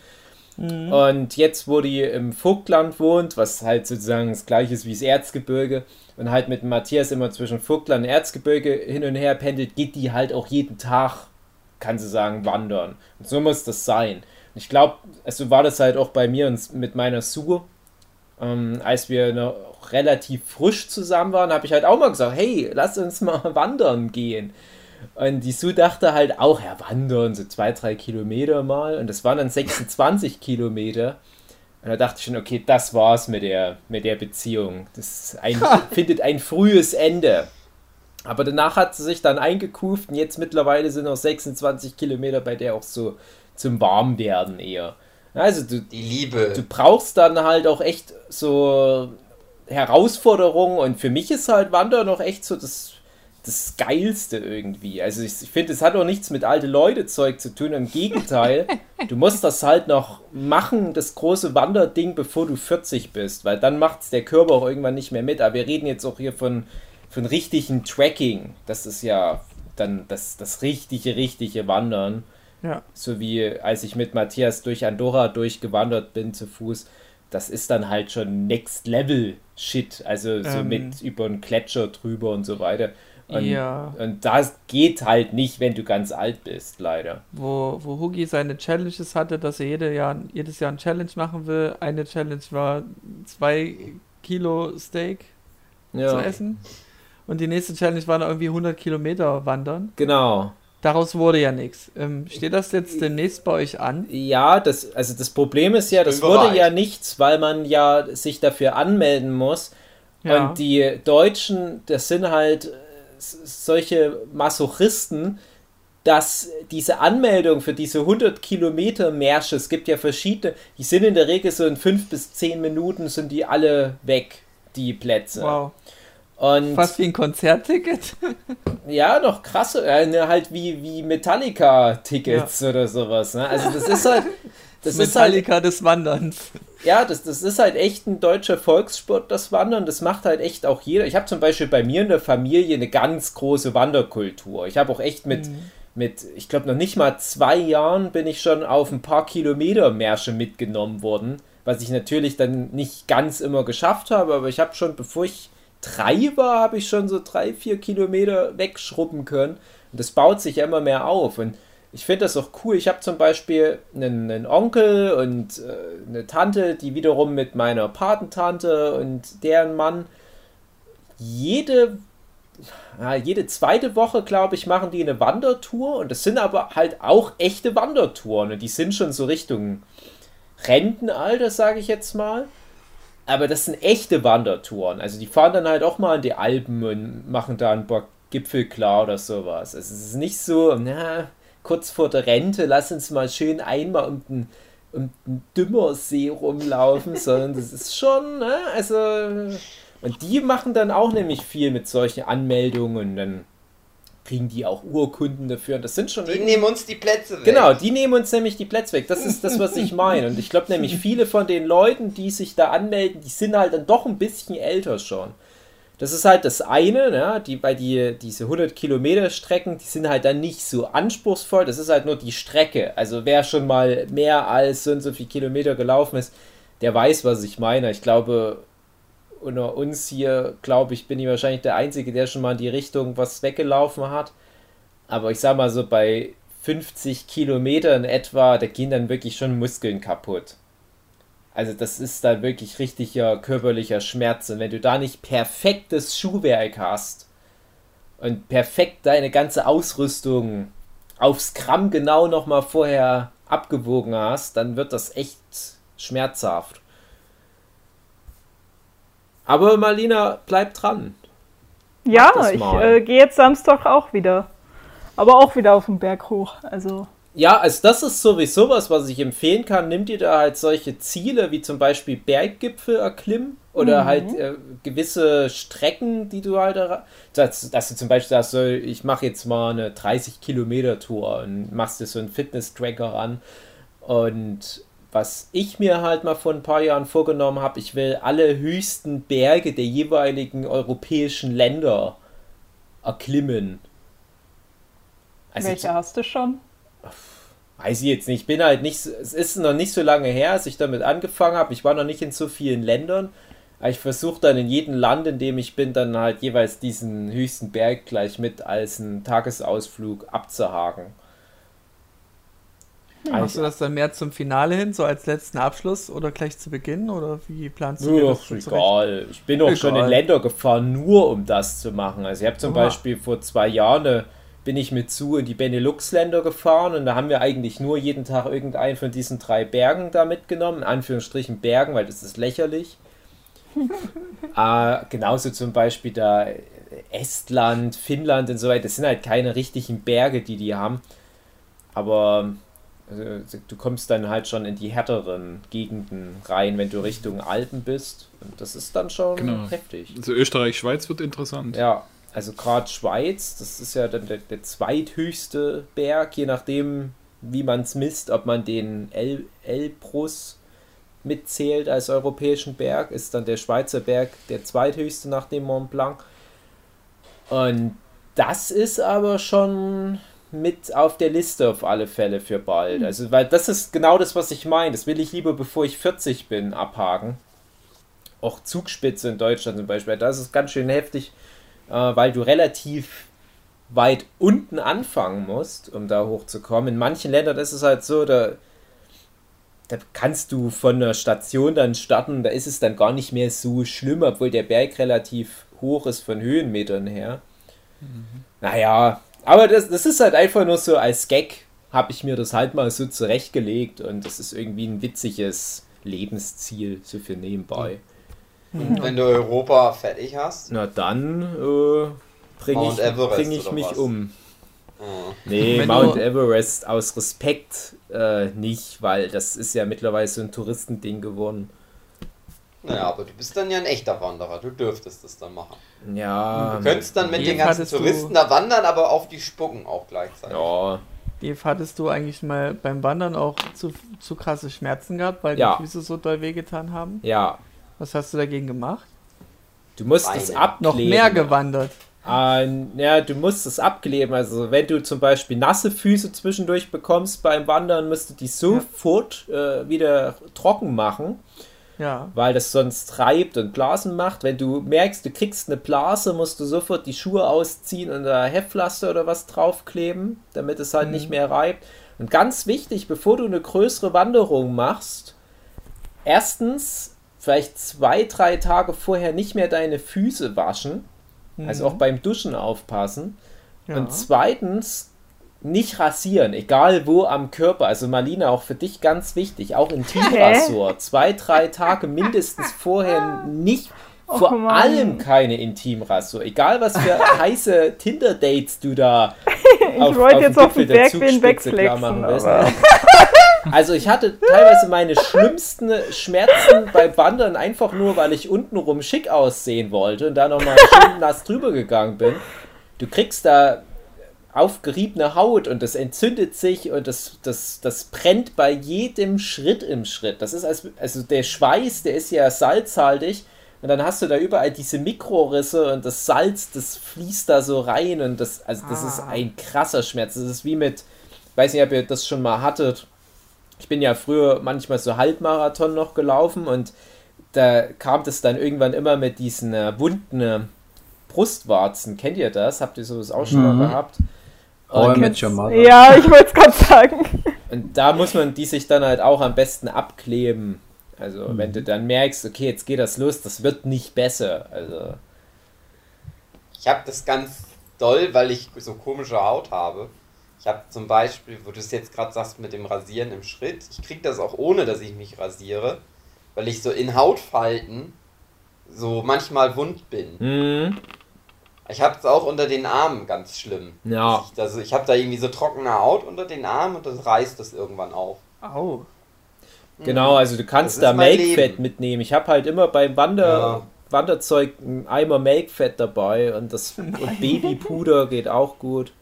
Und jetzt, wo die im Vogtland wohnt, was halt sozusagen das gleiche ist wie das Erzgebirge, und halt mit Matthias immer zwischen Vogtland und Erzgebirge hin und her pendelt, geht die halt auch jeden Tag, kann sie sagen, wandern. Und so muss das sein. Und ich glaube, also war das halt auch bei mir und mit meiner Sue, ähm, als wir noch relativ frisch zusammen waren, habe ich halt auch mal gesagt, hey, lass uns mal wandern gehen. Und die Sue dachte halt auch, ja, wandern, so zwei, drei Kilometer mal. Und das waren dann 26 Kilometer. Und da dachte ich schon, okay, das war's mit der, mit der Beziehung. Das ein, findet ein frühes Ende. Aber danach hat sie sich dann eingekuft und jetzt mittlerweile sind noch 26 Kilometer bei der auch so zum Warmwerden eher. Also du, Die Liebe. du brauchst dann halt auch echt so Herausforderungen und für mich ist halt Wandern noch echt so das, das Geilste irgendwie. Also ich, ich finde, es hat auch nichts mit alte Leute Zeug zu tun, im Gegenteil. du musst das halt noch machen, das große Wanderding, bevor du 40 bist, weil dann macht es der Körper auch irgendwann nicht mehr mit. Aber wir reden jetzt auch hier von, von richtigen Tracking. Das ist ja dann das, das richtige, richtige Wandern. Ja. So wie als ich mit Matthias durch Andorra durchgewandert bin zu Fuß. Das ist dann halt schon Next Level Shit. Also so Ähm. mit über einen Gletscher drüber und so weiter. Und, Ja. und das geht halt nicht, wenn du ganz alt bist, leider. wo, wo Hugi seine Challenges hatte, dass er jede Jahr, jedes Jahr ein Challenge machen will. Eine Challenge war zwei Kilo Steak zu Ja, essen. Und die nächste Challenge war dann irgendwie 100 Kilometer wandern. genau. Daraus wurde ja nichts. Ähm, steht das jetzt demnächst bei euch an? Ja, das, also das Problem ist ja, das wurde bereit. ja nichts, weil man ja sich dafür anmelden muss. Ja. Und die Deutschen, das sind halt solche Masochisten, dass diese Anmeldung für diese 100 Kilometer Märsche, es gibt ja verschiedene, die sind in der Regel so in 5 bis 10 Minuten sind die alle weg, die Plätze. Wow. Und Fast wie ein Konzertticket. ja, noch krasse, äh, halt wie, wie Metallica-Tickets oder sowas. Ne? Also das ist halt, das ist halt Metallica des Wanderns. Ja, das, das ist halt echt ein deutscher Volkssport, das Wandern. Das macht halt echt auch jeder. Ich habe zum Beispiel bei mir in der Familie eine ganz große Wanderkultur. Ich habe auch echt mit, mit ich glaube, noch nicht mal zwei Jahren bin ich schon auf ein paar Kilometer Märsche mitgenommen worden. Was ich natürlich dann nicht ganz immer geschafft habe, aber ich habe schon, bevor ich drei war, habe ich schon so drei, vier Kilometer wegschrubben können. Und das baut sich ja immer mehr auf. Und ich finde das auch cool. Ich habe zum Beispiel einen, einen Onkel und äh, eine Tante, die wiederum mit meiner Patentante und deren Mann jede, ja, jede zweite Woche, glaube ich, machen die eine Wandertour. Und das sind aber halt auch echte Wandertouren. Und die sind schon so Richtung Rentenalter, sage ich jetzt mal. Aber das sind echte Wandertouren. Also die fahren dann halt auch mal in die Alpen und machen da ein paar Gipfel klar oder sowas. Also es ist nicht so, na, kurz vor der Rente, lass uns mal schön einmal um den, um den Dümmersee rumlaufen, sondern das ist schon, ne, also. Und die machen dann auch nämlich viel mit solchen Anmeldungen und dann kriegen die auch Urkunden dafür. Und das sind schon Die nehmen uns die Plätze weg. Genau, die nehmen uns nämlich die Plätze weg. Das ist das, was ich meine. Und ich glaube nämlich, viele von den Leuten, die sich da anmelden, die sind halt dann doch ein bisschen älter schon. Das ist halt das eine, ne? die, bei die, diese 100 Kilometer Strecken, die sind halt dann nicht so anspruchsvoll. Das ist halt nur die Strecke. Also wer schon mal mehr als so und so viel Kilometer gelaufen ist, der weiß, was ich meine. Ich glaube, unter uns hier, glaube ich, bin ich wahrscheinlich der Einzige, der schon mal in die Richtung was weggelaufen hat. Aber ich sag mal so, bei 50 Kilometern etwa, da gehen dann wirklich schon Muskeln kaputt. Also das ist dann wirklich richtiger körperlicher Schmerz. Und wenn du da nicht perfektes Schuhwerk hast und perfekt deine ganze Ausrüstung aufs Gramm genau nochmal vorher abgewogen hast, dann wird das echt schmerzhaft. Aber Marlina, bleib dran. Ja, ich äh, gehe jetzt Samstag auch wieder. Aber auch wieder auf den Berg hoch. Also, Ja, also das ist sowieso was, was ich empfehlen kann. Nimm dir da halt solche Ziele wie zum Beispiel Berggipfel erklimmen oder halt äh, gewisse Strecken, die du halt, dass, dass du zum Beispiel sagst, so, ich mache jetzt mal eine 30 Kilometer Tour und machst dir so einen Fitness-Tracker ran. Und was ich mir halt mal vor ein paar Jahren vorgenommen habe, ich will alle höchsten Berge der jeweiligen europäischen Länder erklimmen. Also welche hast du schon? Weiß ich jetzt nicht. Ich bin halt nicht, so- es ist noch nicht so lange her, als ich damit angefangen habe. Ich war noch nicht in so vielen Ländern. Aber ich versuche dann in jedem Land, in dem ich bin, dann halt jeweils diesen höchsten Berg gleich mit als einen Tagesausflug abzuhaken. Machst du das dann mehr zum Finale hin, so als letzten Abschluss oder gleich zu Beginn? Oder wie planst du dir das Ach, egal. Ich bin auch schon in Egal. Länder gefahren, nur um das zu machen. Also ich habe zum Oha. Beispiel vor zwei Jahren äh, bin ich mit zu in die Benelux-Länder gefahren und da haben wir eigentlich nur jeden Tag irgendeinen von diesen drei Bergen da mitgenommen. In Anführungsstrichen Bergen, weil das ist lächerlich. äh, genauso zum Beispiel da Estland, Finnland und so weiter. Das sind halt keine richtigen Berge, die die haben. Aber also, du kommst dann halt schon in die härteren Gegenden rein, wenn du Richtung Alpen bist. Und das ist dann schon Genau. heftig. Also Österreich-Schweiz wird interessant. Ja, also gerade Schweiz, das ist ja dann der, der zweithöchste Berg, je nachdem, wie man es misst, ob man den El Elbrus mitzählt als europäischen Berg, ist dann der Schweizer Berg der zweithöchste nach dem Mont Blanc. Und das ist aber schon mit auf der Liste auf alle Fälle für bald. Also, weil das ist genau das, was ich meine. Das will ich lieber, bevor ich 40 bin, abhaken. Auch Zugspitze in Deutschland zum Beispiel. Das ist ganz schön heftig, äh, weil du relativ weit unten anfangen musst, um da hochzukommen. In manchen Ländern ist es halt so, da, da kannst du von der Station dann starten, da ist es dann gar nicht mehr so schlimm, obwohl der Berg relativ hoch ist von Höhenmetern her. Naja, aber das, das ist halt einfach nur so als Gag, habe ich mir das halt mal so zurechtgelegt und das ist irgendwie ein witziges Lebensziel, so für nebenbei. Und wenn du Europa fertig hast, Na dann äh, bringe ich, bring ich mich was? um. äh, Nee, Wenn Mount Everest aus Respekt äh, nicht, weil das ist ja mittlerweile so ein Touristending geworden. naja, aber du bist dann ja ein echter Wanderer. Du dürftest das dann machen. Ja, Du könntest dann mit den ganzen Touristen da wandern, aber auf die spucken auch gleichzeitig. ja, Eve, hattest du eigentlich mal beim Wandern auch zu, zu krasse Schmerzen gehabt, weil Ja. die Füße so doll wehgetan haben? ja. Was hast du dagegen gemacht? Du musst Beine. es abkleben. Noch mehr gewandert. Äh, ja, du musst es abkleben. Also wenn du zum Beispiel nasse Füße zwischendurch bekommst beim Wandern, musst du die sofort äh, wieder trocken machen, Ja. weil das sonst treibt und Blasen macht. Wenn du merkst, du kriegst eine Blase, musst du sofort die Schuhe ausziehen und da Heftpflaster oder was draufkleben, damit es halt nicht mehr reibt. Und ganz wichtig, bevor du eine größere Wanderung machst, erstens vielleicht zwei, drei Tage vorher nicht mehr deine Füße waschen. Also auch beim Duschen aufpassen. ja. Und zweitens nicht rasieren, egal wo am Körper. Also Marlina, auch für dich ganz wichtig, auch Intimrasur. Zwei, drei Tage mindestens vorher nicht, Och, vor Mann. allem keine Intimrasur. Egal was für heiße Tinder-Dates du da Ich wollte jetzt auf den Berg klar wegflexen, machen willst. Also ich hatte teilweise meine schlimmsten Schmerzen beim Wandern einfach nur, weil ich untenrum schick aussehen wollte und da nochmal schön nass drüber gegangen bin. Du kriegst da aufgeriebene Haut und das entzündet sich und das, das, das brennt bei jedem Schritt im Schritt. Das ist als, also der Schweiß, der ist ja salzhaltig und dann hast du da überall diese Mikrorisse und das Salz, das fließt da so rein und das, also das ist Ah. ein krasser Schmerz. Das ist wie mit, weiß nicht, ob ihr das schon mal hattet. Ich bin ja früher manchmal so Halbmarathon noch gelaufen und da kam das dann irgendwann immer mit diesen äh, wunden äh, Brustwarzen. Kennt ihr das? Habt ihr sowas auch schon Mhm. mal gehabt? Ja, ich wollte es gerade sagen. und da muss man die sich dann halt auch am besten abkleben. Also wenn du dann merkst, okay, jetzt geht das los, das wird nicht besser. Also Ich habe das ganz doll, weil ich so komische Haut habe. Ich habe zum Beispiel, wo du es jetzt gerade sagst mit dem Rasieren im Schritt, ich kriege das auch ohne, dass ich mich rasiere, weil ich so in Hautfalten so manchmal wund bin. hm, Ich habe es auch unter den Armen ganz schlimm. Ja. Dass Ich, also ich habe da irgendwie so trockene Haut unter den Armen und das reißt das irgendwann auf. Au. genau, also du kannst Das da Leben. mitnehmen. Ich habe halt immer beim Wander Ja. Wanderzeug einen Eimer Melkfett dabei und das und Babypuder geht auch gut.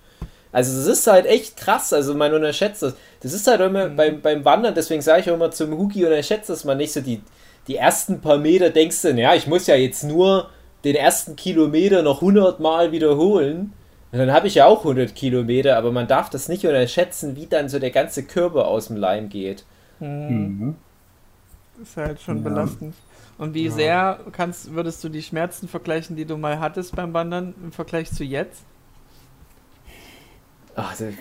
Also es ist halt echt krass, also man unterschätzt das. Das ist halt immer beim, beim Wandern, deswegen sage ich auch immer zum Hugi, unterschätzt das man nicht so die, die ersten paar Meter denkst du, ja, ich muss ja jetzt nur den ersten Kilometer noch 100 Mal wiederholen. Und dann habe ich ja auch 100 Kilometer, aber man darf das nicht unterschätzen, wie dann so der ganze Körper aus dem Leim geht. Mhm. ist halt schon Ja. belastend. Und wie sehr kannst, würdest du die Schmerzen vergleichen, die du mal hattest beim Wandern im Vergleich zu jetzt? Ach, das,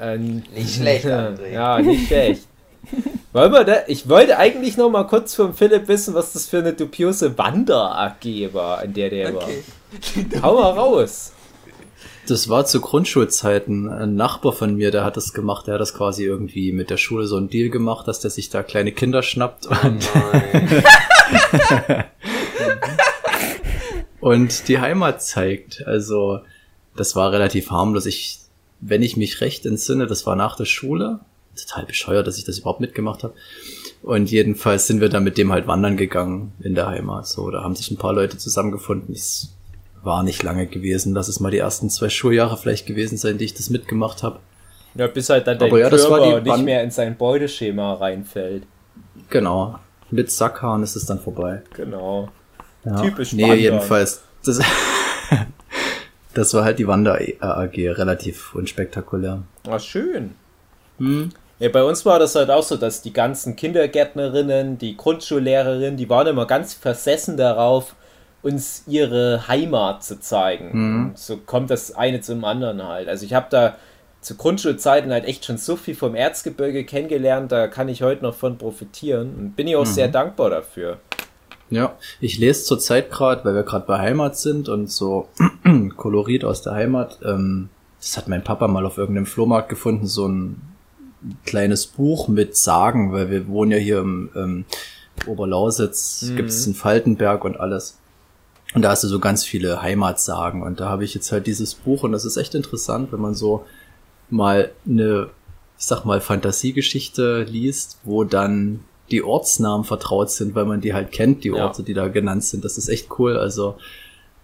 äh, Nicht schlecht, André. Ja, nicht schlecht. Wollen wir da, ich wollte eigentlich noch mal kurz vom Philipp wissen, was das für eine dubiose Wander-AG war, in der der war. Hau mal raus. Das war zu Grundschulzeiten. Ein Nachbar von mir, der hat das gemacht. Der hat das quasi irgendwie mit der Schule so einen Deal gemacht, dass der sich da kleine Kinder schnappt und, Nein. und die Heimat zeigt. Also, das war relativ harmlos. Ich, wenn ich mich recht entsinne, das war nach der Schule. Total bescheuert, dass ich das überhaupt mitgemacht habe. Und jedenfalls sind wir dann mit dem halt wandern gegangen in der Heimat. So, da haben sich ein paar Leute zusammengefunden. Es war nicht lange gewesen. Lass es mal die ersten zwei Schuljahre vielleicht gewesen sein, die ich das mitgemacht habe. Ja, bis halt dann dein Aber ja, das war Körper die nicht mehr in sein Beuteschema reinfällt. Genau. Mit Sackhahn ist es dann vorbei. Genau. Ja. Typisch Nee, Wandern. jedenfalls. Das, das war halt die Wander AG, relativ unspektakulär. Ah, schön. Hm. Ja, bei uns war das halt auch so, dass die ganzen Kindergärtnerinnen, die Grundschullehrerinnen, die waren immer ganz versessen darauf, uns ihre Heimat zu zeigen. Mhm. So kommt das eine zum anderen halt. Also ich habe da zu Grundschulzeiten halt echt schon so viel vom Erzgebirge kennengelernt, da kann ich heute noch von profitieren und bin ich auch sehr dankbar dafür. Ja, ich lese zurzeit gerade, weil wir gerade bei Heimat sind und so Kolorit aus der Heimat. Ähm, das hat mein Papa mal auf irgendeinem Flohmarkt gefunden, so ein kleines Buch mit Sagen, weil wir wohnen ja hier im ähm, Oberlausitz, Mhm. gibt's einen Faltenberg und alles. Und da hast du so ganz viele Heimatsagen. Und da habe ich jetzt halt dieses Buch und das ist echt interessant, wenn man so mal eine, ich sag mal, Fantasiegeschichte liest, wo dann die Ortsnamen vertraut sind, weil man die halt kennt, die Ja. Orte, die da genannt sind. Das ist echt cool. Also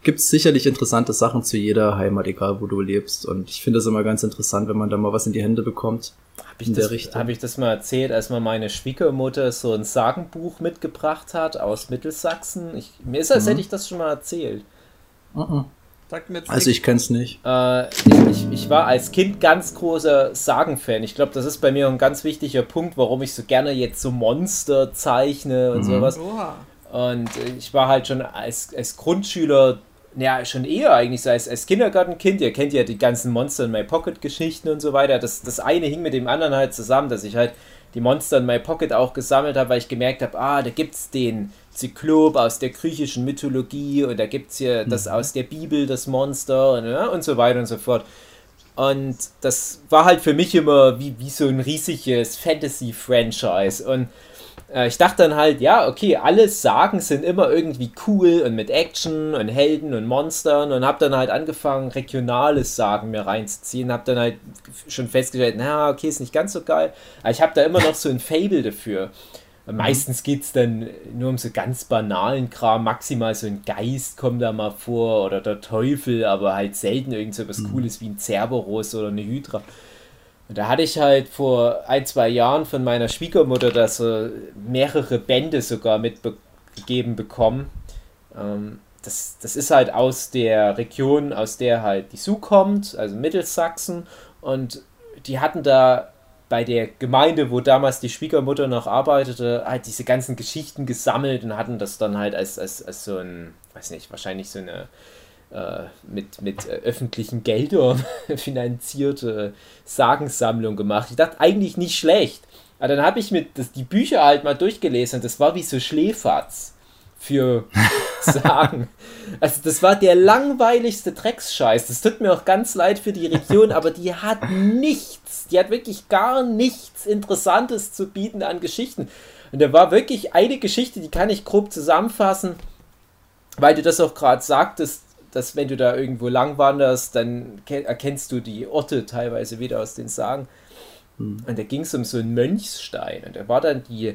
gibt's sicherlich interessante Sachen zu jeder Heimat, egal wo du lebst. Und ich finde es immer ganz interessant, wenn man da mal was in die Hände bekommt. Habe ich, das- hab ich das mal erzählt, als mir meine Schwiegermutter so ein Sagenbuch mitgebracht hat aus Mittelsachsen? Ich, mir ist, als Mhm. hätte ich das schon mal erzählt. Mhm. Sagt mir jetzt Also ich kenn's nicht. Äh, ich, ich, ich war als Kind ganz großer Sagenfan. Ich glaube, das ist bei mir ein ganz wichtiger Punkt, warum ich so gerne jetzt so Monster zeichne und Mhm. sowas. Oha. Und äh, ich war halt schon als, als Grundschüler, ja, schon eher eigentlich so als, als Kindergartenkind. Ihr kennt ja die ganzen Monster in My Pocket Geschichten und so weiter. Das, das eine hing mit dem anderen halt zusammen, dass ich halt die Monster in My Pocket auch gesammelt habe, weil ich gemerkt habe, ah, da gibt's den Zyklop aus der griechischen Mythologie und da gibt's hier das aus der Bibel, das Monster und, ja, und so weiter und so fort. Und das war halt für mich immer wie, wie so ein riesiges Fantasy-Franchise. Und äh, ich dachte dann halt, ja, okay, alle Sagen sind immer irgendwie cool und mit Action und Helden und Monstern und habe dann halt angefangen, regionales Sagen mir reinzuziehen. Habe dann halt schon festgestellt, na, okay, ist nicht ganz so geil. Aber ich habe da immer noch so ein Fable dafür. Meistens geht es dann nur um so ganz banalen Kram, maximal so ein Geist kommt da mal vor oder der Teufel, aber halt selten irgend so was Cooles wie ein Cerberus oder eine Hydra. Und da hatte ich halt vor ein, zwei Jahren von meiner Schwiegermutter da so mehrere Bände sogar mitgegeben bekommen. Ähm, das, das ist halt aus der Region, aus der halt die Su kommt, also Mittelsachsen. Und die hatten da bei der Gemeinde, wo damals die Schwiegermutter noch arbeitete, halt diese ganzen Geschichten gesammelt und hatten das dann halt als, als, als so ein, weiß nicht, wahrscheinlich so eine äh, mit, mit äh, öffentlichen Geldern finanzierte Sagensammlung gemacht. Ich dachte eigentlich nicht schlecht. Aber dann habe ich mir das, die Bücher halt mal durchgelesen und das war wie so Schläferz für Sagen. Also das war der langweiligste Drecksscheiß. Das tut mir auch ganz leid für die Region, aber die hat nichts. Die hat wirklich gar nichts Interessantes zu bieten an Geschichten. Und da war wirklich eine Geschichte, die kann ich grob zusammenfassen, weil du das auch gerade sagtest, dass wenn du da irgendwo lang wanderst, dann ke- erkennst du die Orte teilweise wieder aus den Sagen. Und da ging es um so einen Mönchsstein. Und da war dann die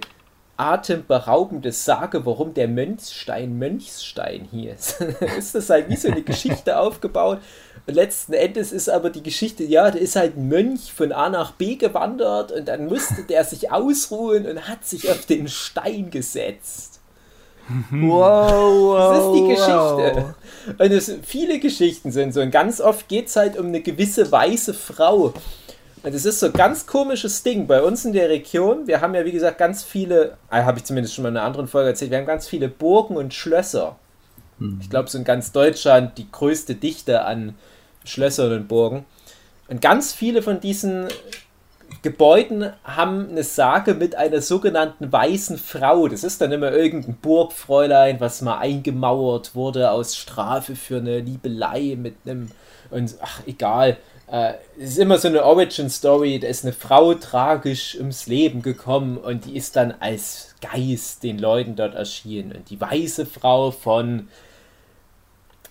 atemberaubende Sage, warum der Mönchsstein Mönchsstein hieß. ist das halt wie so eine Geschichte aufgebaut. Und letzten Endes ist aber die Geschichte, ja, da ist halt ein Mönch von A nach B gewandert und dann musste der sich ausruhen und hat sich auf den Stein gesetzt. Wow, wow. Das ist die wow. Geschichte. Und es viele Geschichten sind so. Und ganz oft geht es halt um eine gewisse weiße Frau. Und es ist so ein ganz komisches Ding bei uns in der Region. Wir haben ja, wie gesagt, ganz viele, äh, habe ich zumindest schon mal in einer anderen Folge erzählt, wir haben ganz viele Burgen und Schlösser. Ich glaube, so in ganz Deutschland die größte Dichte an Schlössern und Burgen. Und ganz viele von diesen Gebäuden haben eine Sage mit einer sogenannten weißen Frau. Das ist dann immer irgendein Burgfräulein, was mal eingemauert wurde aus Strafe für eine Liebelei mit einem. Und ach, egal. Äh, es ist immer so eine Origin-Story. Da ist eine Frau tragisch ums Leben gekommen und die ist dann als Geist den Leuten dort erschienen. Und die weiße Frau von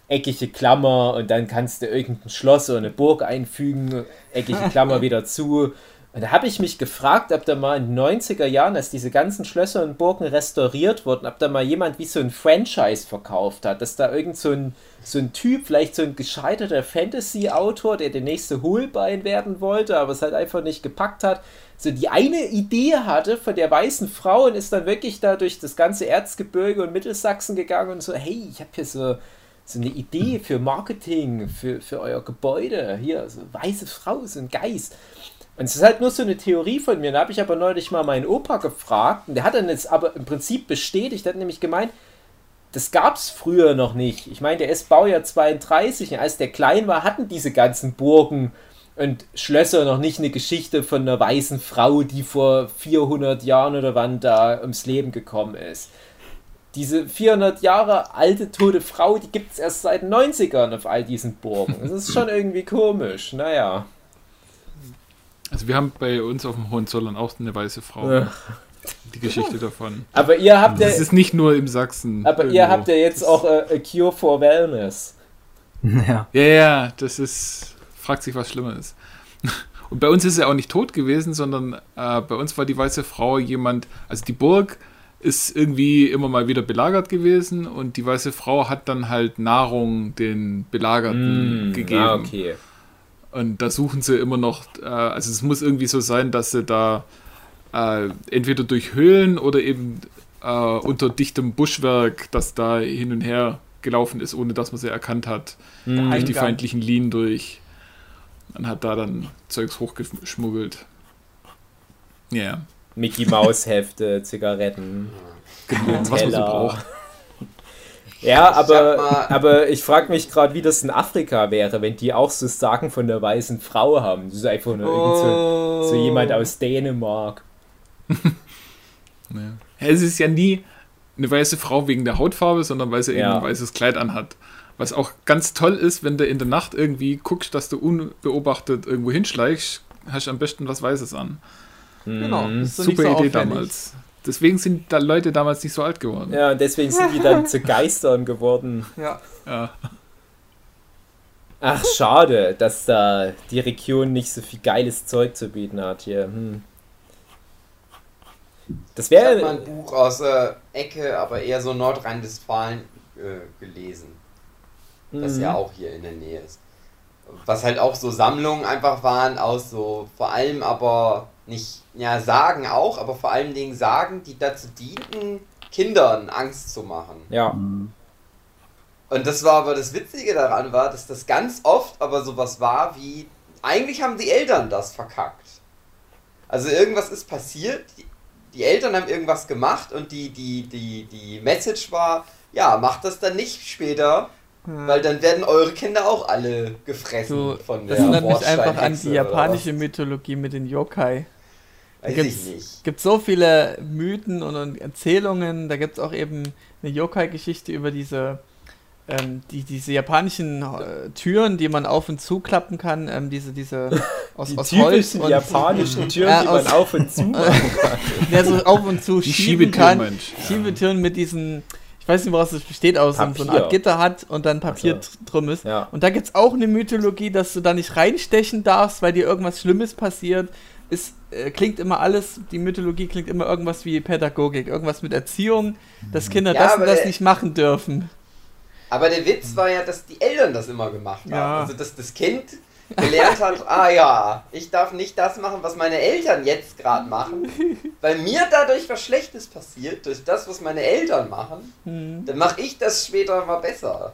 eckige Klammer und dann kannst du irgendein Schloss oder eine Burg einfügen, eckige Klammer wieder zu. Und da habe ich mich gefragt, ob da mal in den 90er Jahren, als diese ganzen Schlösser und Burgen restauriert wurden, ob da mal jemand wie so ein Franchise verkauft hat, dass da irgend so ein, so ein Typ, vielleicht so ein gescheiterter Fantasy-Autor, der der nächste Holbein werden wollte, aber es halt einfach nicht gepackt hat, so die eine Idee hatte von der weißen Frau und ist dann wirklich da durch das ganze Erzgebirge und Mittelsachsen gegangen und so, hey, ich habe hier so, so eine Idee für Marketing, für, für euer Gebäude, hier, so weiße Frau, so ein Geist. Und es ist halt nur so eine Theorie von mir. Da habe ich aber neulich mal meinen Opa gefragt. Und der hat dann jetzt aber im Prinzip bestätigt. Der hat nämlich gemeint, das gab es früher noch nicht. Ich meine, der ist Baujahr 32. Und als der klein war, hatten diese ganzen Burgen und Schlösser noch nicht eine Geschichte von einer weißen Frau, die vor 400 Jahren oder wann da ums Leben gekommen ist. Diese 400 Jahre alte tote Frau, die gibt es erst seit den 90ern auf all diesen Burgen. Das ist schon irgendwie komisch. Naja. Also wir haben bei uns auf dem Hohenzollern auch eine weiße Frau. Ja. Die Geschichte davon. Aber ihr habt ja, Das ist nicht nur im Sachsen. aber ihr irgendwo. habt ja jetzt auch äh, a Cure for Wellness. Ja. Ja, ja, das ist. Fragt sich, was schlimmer ist. Und bei uns ist er auch nicht tot gewesen, sondern äh, bei uns war die weiße Frau jemand, also die Burg ist irgendwie immer mal wieder belagert gewesen und die weiße Frau hat dann halt Nahrung den Belagerten gegeben. Ah, okay. Und da suchen sie immer noch, äh, also es muss irgendwie so sein, dass sie da äh, entweder durch Höhlen oder eben äh, unter dichtem Buschwerk, das da hin und her gelaufen ist, ohne dass man sie erkannt hat, durch die feindlichen Linien durch. Man hat da dann Zeugs hochgeschmuggelt. Ja, Mickey Maus Hefte, Zigaretten. genau, was man so braucht. Ja, aber, aber ich frage mich gerade, wie das in Afrika wäre, wenn die auch so Sagen von der weißen Frau haben. Das ist einfach nur irgend so, so jemand aus Dänemark. Ja. Es ist ja nie eine weiße Frau wegen der Hautfarbe, sondern weil sie eben Ja. ein weißes Kleid anhat. Was auch ganz toll ist, wenn du in der Nacht irgendwie guckst, dass du unbeobachtet irgendwo hinschleichst, hast du am besten was Weißes an. Genau. So nicht Super so Idee auffällig. damals. Deswegen sind da Leute damals nicht so alt geworden. Ja, und deswegen sind die dann zu Geistern geworden. Ja. Ja. Ach, schade, dass da die Region nicht so viel geiles Zeug zu bieten hat hier. Hm. Das Ich habe mal wäre. ein Buch aus der Ecke, aber eher so Nordrhein-Westfalen äh, gelesen, das Mhm. ja auch hier in der Nähe ist. Was halt auch so Sammlungen einfach waren aus so, vor allem aber nicht, ja, Sagen auch, aber vor allen Dingen Sagen, die dazu dienten, Kindern Angst zu machen. Ja. Und das war aber das Witzige daran war, dass das ganz oft aber sowas war wie, eigentlich haben die Eltern das verkackt. Also irgendwas ist passiert, die, die Eltern haben irgendwas gemacht und die, die, die, die Message war, ja, macht das dann nicht später, weil dann werden eure Kinder auch alle gefressen So, von der das erinnert mich einfach an die japanische. Mythologie mit den Yokai. Weiß gibt's- ich nicht. gibt so viele Mythen und, und Erzählungen. Da gibt es auch eben eine Yokai-Geschichte über diese, ähm, die, diese japanischen äh, Türen, die man auf und zuklappen kann. Ähm, diese, diese aus, Die aus Holz und japanischen Türen, Ja, die man auf und zu machen kann. der so auf und zu Die schieben kann. Mensch. Schiebetüren mit diesen, ich weiß nicht, woraus das besteht, aus so so eine. Art Gitter hat und dann Papier Ach drum ist. Ja. Und da gibt es auch eine Mythologie, dass du da nicht reinstechen darfst, weil dir irgendwas Schlimmes passiert. Es äh, klingt immer alles, die Mythologie klingt immer irgendwas wie Pädagogik, irgendwas mit Erziehung, dass Kinder Ja, das und das der- nicht machen dürfen. Aber der Witz war ja, dass die Eltern das immer gemacht haben. Ja. Also, dass das Kind gelernt hat, ah ja, ich darf nicht das machen, was meine Eltern jetzt gerade machen, weil mir dadurch was Schlechtes passiert, durch das, was meine Eltern machen, Hm. dann mache ich das später mal besser.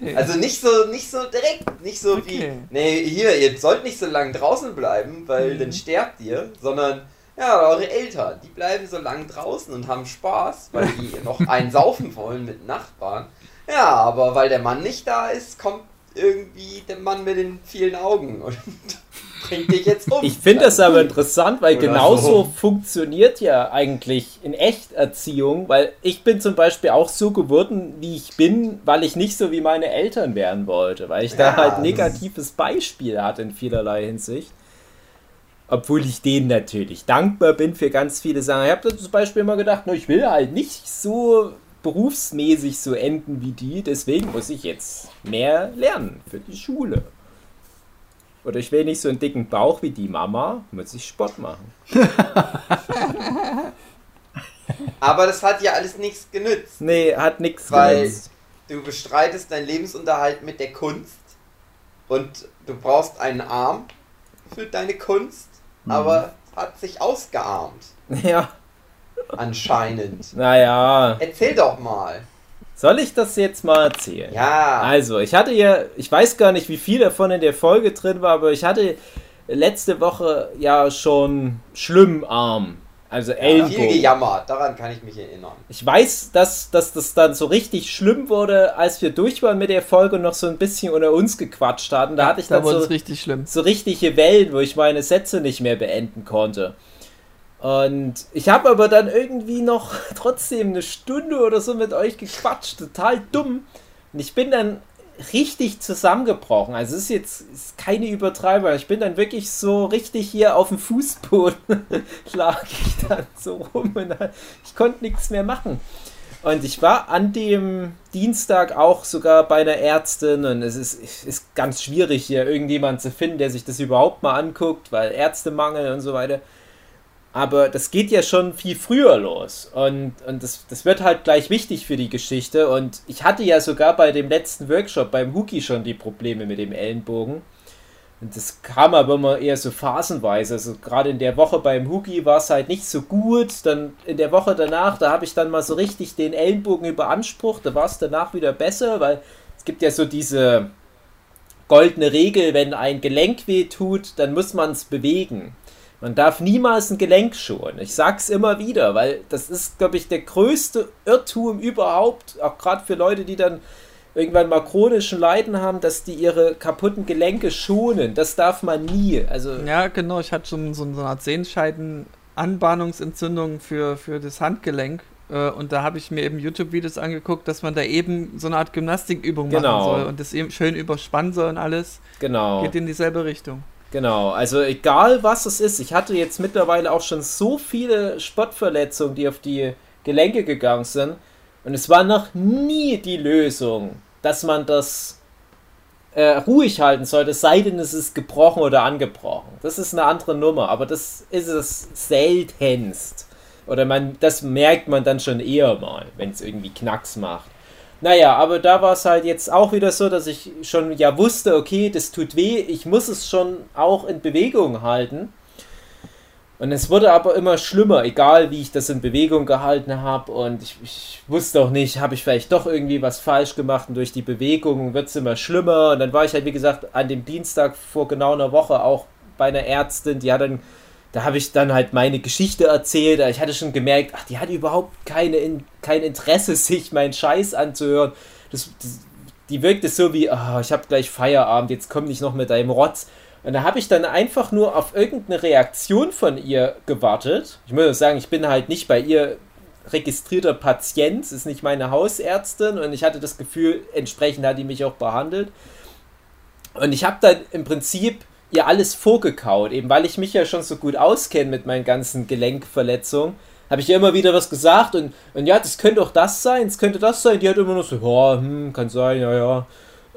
Okay. Also nicht so, nicht so direkt, nicht so Okay. wie, nee, hier, ihr sollt nicht so lange draußen bleiben, weil Mhm. dann sterbt ihr, sondern ja, eure Eltern, die bleiben so lange draußen und haben Spaß, weil die noch einen saufen wollen mit Nachbarn. Ja, aber weil der Mann nicht da ist, kommt irgendwie der Mann mit den vielen Augen und bringt dich jetzt um. Ich finde das aber interessant, weil Oder genauso so. funktioniert ja eigentlich in Echterziehung, weil ich bin zum Beispiel auch so geworden, wie ich bin, weil ich nicht so wie meine Eltern werden wollte, weil ich da Ja, halt das- negatives Beispiel hatte in vielerlei Hinsicht. Obwohl ich denen natürlich dankbar bin für ganz viele Sachen. Ich habe da zum Beispiel immer gedacht, no, ich will halt nicht so berufsmäßig so enden wie die, deswegen muss ich jetzt mehr lernen für die Schule. Oder ich will nicht so einen dicken Bauch wie die Mama, muss ich Sport machen. Aber das hat ja alles nichts genützt. Nee, hat nichts Weil- genutzt. Du bestreitest deinen Lebensunterhalt mit der Kunst und du brauchst einen Arm für deine Kunst, aber hat sich ausgearmt, Ja, anscheinend. naja. Erzähl doch mal. Soll ich das jetzt mal erzählen? Ja. Also, ich hatte ja, ich weiß gar nicht, wie viel davon in der Folge drin war, aber ich hatte letzte Woche ja schon schlimm Arm. Also viel Ellenbogen. gejammert, daran kann ich mich erinnern. Ich weiß, dass, dass das dann so richtig schlimm wurde, als wir durch waren mit der Folge und noch so ein bisschen unter uns gequatscht hatten. Da hatte ich da dann so, richtig schlimm. so richtige Wellen, wo ich meine Sätze nicht mehr beenden konnte. Und ich habe aber dann irgendwie noch trotzdem eine Stunde oder so mit euch gequatscht, total dumm. Und ich bin dann richtig zusammengebrochen. Also es ist jetzt ist keine Übertreibung. Ich bin dann wirklich so richtig hier auf dem Fußboden lag ich dann so rum und dann- ich konnte nichts mehr machen. Und ich war an dem Dienstag auch sogar bei einer Ärztin und es ist, ist ganz schwierig hier irgendjemand zu finden, der sich das überhaupt mal anguckt, weil Ärztemangel und so weiter. Aber das geht ja schon viel früher los. Und, und das, das wird halt gleich wichtig für die Geschichte. Und ich hatte ja sogar bei dem letzten Workshop beim Huki schon die Probleme mit dem Ellenbogen. Und das kam aber immer eher so phasenweise. Also gerade in der Woche beim Huki war es halt nicht so gut. Dann in der Woche danach, da habe ich dann mal so richtig den Ellenbogen überansprucht. Da war es danach wieder besser, weil es gibt ja so diese goldene Regel, wenn ein Gelenk weh tut, dann muss man es bewegen. Man darf niemals ein Gelenk schonen. Ich sag's immer wieder, weil das ist, glaube ich, der größte Irrtum überhaupt, auch gerade für Leute, die dann irgendwann mal chronischen Leiden haben, dass die ihre kaputten Gelenke schonen. Das darf man nie. Also Ja, genau. Ich hatte schon so, so eine Art Sehenscheiden-Anbahnungsentzündung für, für das Handgelenk. Äh, Und da habe ich mir eben YouTube-Videos angeguckt, dass man da eben so eine Art Gymnastikübung Genau. machen soll und das eben schön überspannen soll und alles. genau. Geht in dieselbe Richtung. Genau, also egal was es ist, ich hatte jetzt mittlerweile auch schon so viele Spottverletzungen, die auf die Gelenke gegangen sind. Und es war noch nie die Lösung, dass man das äh, ruhig halten sollte, sei denn, es ist gebrochen oder angebrochen. Das ist eine andere Nummer, aber das ist es seltenst. Oder man, das merkt man dann schon eher mal, wenn es irgendwie Knacks macht. Naja, aber da war es halt jetzt auch wieder so, dass ich schon ja wusste, okay, das tut weh, ich muss es schon auch in Bewegung halten. Und es wurde aber immer schlimmer, egal wie ich das in Bewegung gehalten habe. Und ich, ich wusste auch nicht, habe ich vielleicht doch irgendwie was falsch gemacht und durch die Bewegung wird es immer schlimmer. Und dann war ich halt, wie gesagt, an dem Dienstag vor genau einer Woche auch bei einer Ärztin, die hat dann da habe ich dann halt meine Geschichte erzählt. Ich hatte schon gemerkt, ach, die hat überhaupt keine in, kein Interesse, sich meinen Scheiß anzuhören. Das, das, die wirkte so wie, ah, ich habe gleich Feierabend, jetzt komm nicht noch mit deinem Rotz. Und da habe ich dann einfach nur auf irgendeine Reaktion von ihr gewartet. Ich muss sagen, ich bin halt nicht bei ihr registrierter Patient, ist nicht meine Hausärztin und ich hatte das Gefühl, entsprechend hat die mich auch behandelt. Und ich habe dann im Prinzip ihr alles vorgekaut, eben weil ich mich ja schon so gut auskenne mit meinen ganzen Gelenkverletzungen, habe ich ihr immer wieder was gesagt und, und ja, das könnte auch das sein, es könnte das sein. Die hat immer nur so, ja, hm, kann sein, ja, ja.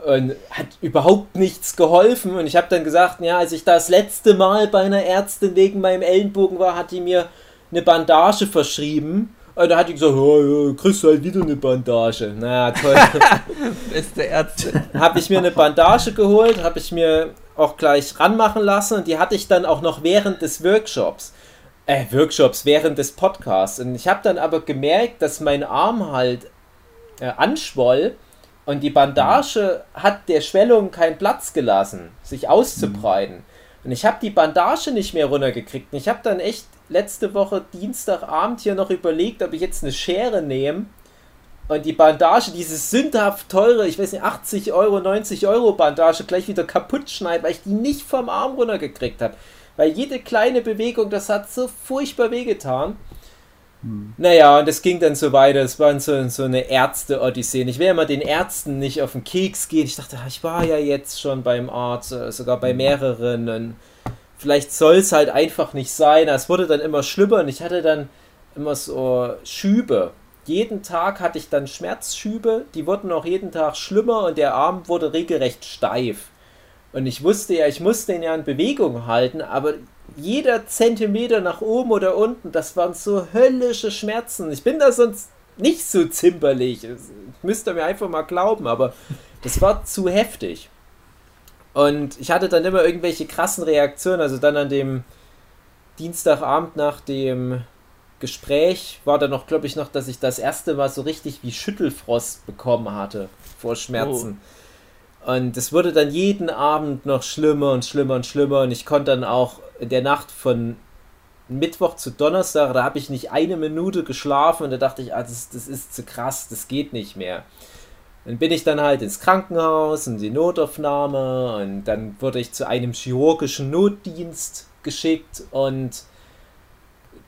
Und hat überhaupt nichts geholfen. Und ich habe dann gesagt, ja, als ich das letzte Mal bei einer Ärztin wegen meinem Ellenbogen war, hat die mir eine Bandage verschrieben. Und da hat die gesagt, ja, kriegst du halt wieder eine Bandage. Na toll. Beste Ärzte. habe ich mir eine Bandage geholt, habe ich mir auch gleich ranmachen lassen und die hatte ich dann auch noch während des Workshops. Äh, Workshops, während des Podcasts. Und ich habe dann aber gemerkt, dass mein Arm halt äh, anschwoll Und die Bandage hat der Schwellung keinen Platz gelassen, sich auszubreiten. Und ich habe die Bandage nicht mehr runtergekriegt. Und ich habe dann echt letzte Woche Dienstagabend hier noch überlegt, ob ich jetzt eine Schere nehme und die Bandage, diese sündhaft teure, ich weiß nicht, 80 Euro, 90 Euro Bandage gleich wieder kaputt schneide, weil ich die nicht vom Arm runtergekriegt habe. Weil jede kleine Bewegung, das hat so furchtbar wehgetan. Naja, und es ging dann so weiter. Es war so, so eine Ärzte-Odyssee. Ich will ja mal den Ärzten nicht auf den Keks gehen. Ich dachte, ich war ja jetzt schon beim Arzt, äh, sogar bei mehreren. Und vielleicht soll es halt einfach nicht sein. Es wurde dann immer schlimmer und ich hatte dann immer so Schübe. Jeden Tag hatte ich dann Schmerzschübe, die wurden auch jeden Tag schlimmer und der Arm wurde regelrecht steif. Und ich wusste ja, ich musste ihn ja in Bewegung halten, aber jeder Zentimeter nach oben oder unten, das waren so höllische Schmerzen. Ich bin da sonst nicht so zimperlich. Müsst ihr mir einfach mal glauben, aber das war zu heftig. Und ich hatte dann immer irgendwelche krassen Reaktionen. Also dann an dem Dienstagabend nach dem Gespräch war dann noch, glaube ich, noch, dass ich das erste Mal so richtig wie Schüttelfrost bekommen hatte vor Schmerzen. Und es wurde dann jeden Abend noch schlimmer und schlimmer und schlimmer. Und ich konnte dann auch in der Nacht von Mittwoch zu Donnerstag, da habe ich nicht eine Minute geschlafen und da dachte ich, ah, das, das ist zu krass, das geht nicht mehr. Dann bin ich dann halt ins Krankenhaus in die Notaufnahme und dann wurde ich zu einem chirurgischen Notdienst geschickt und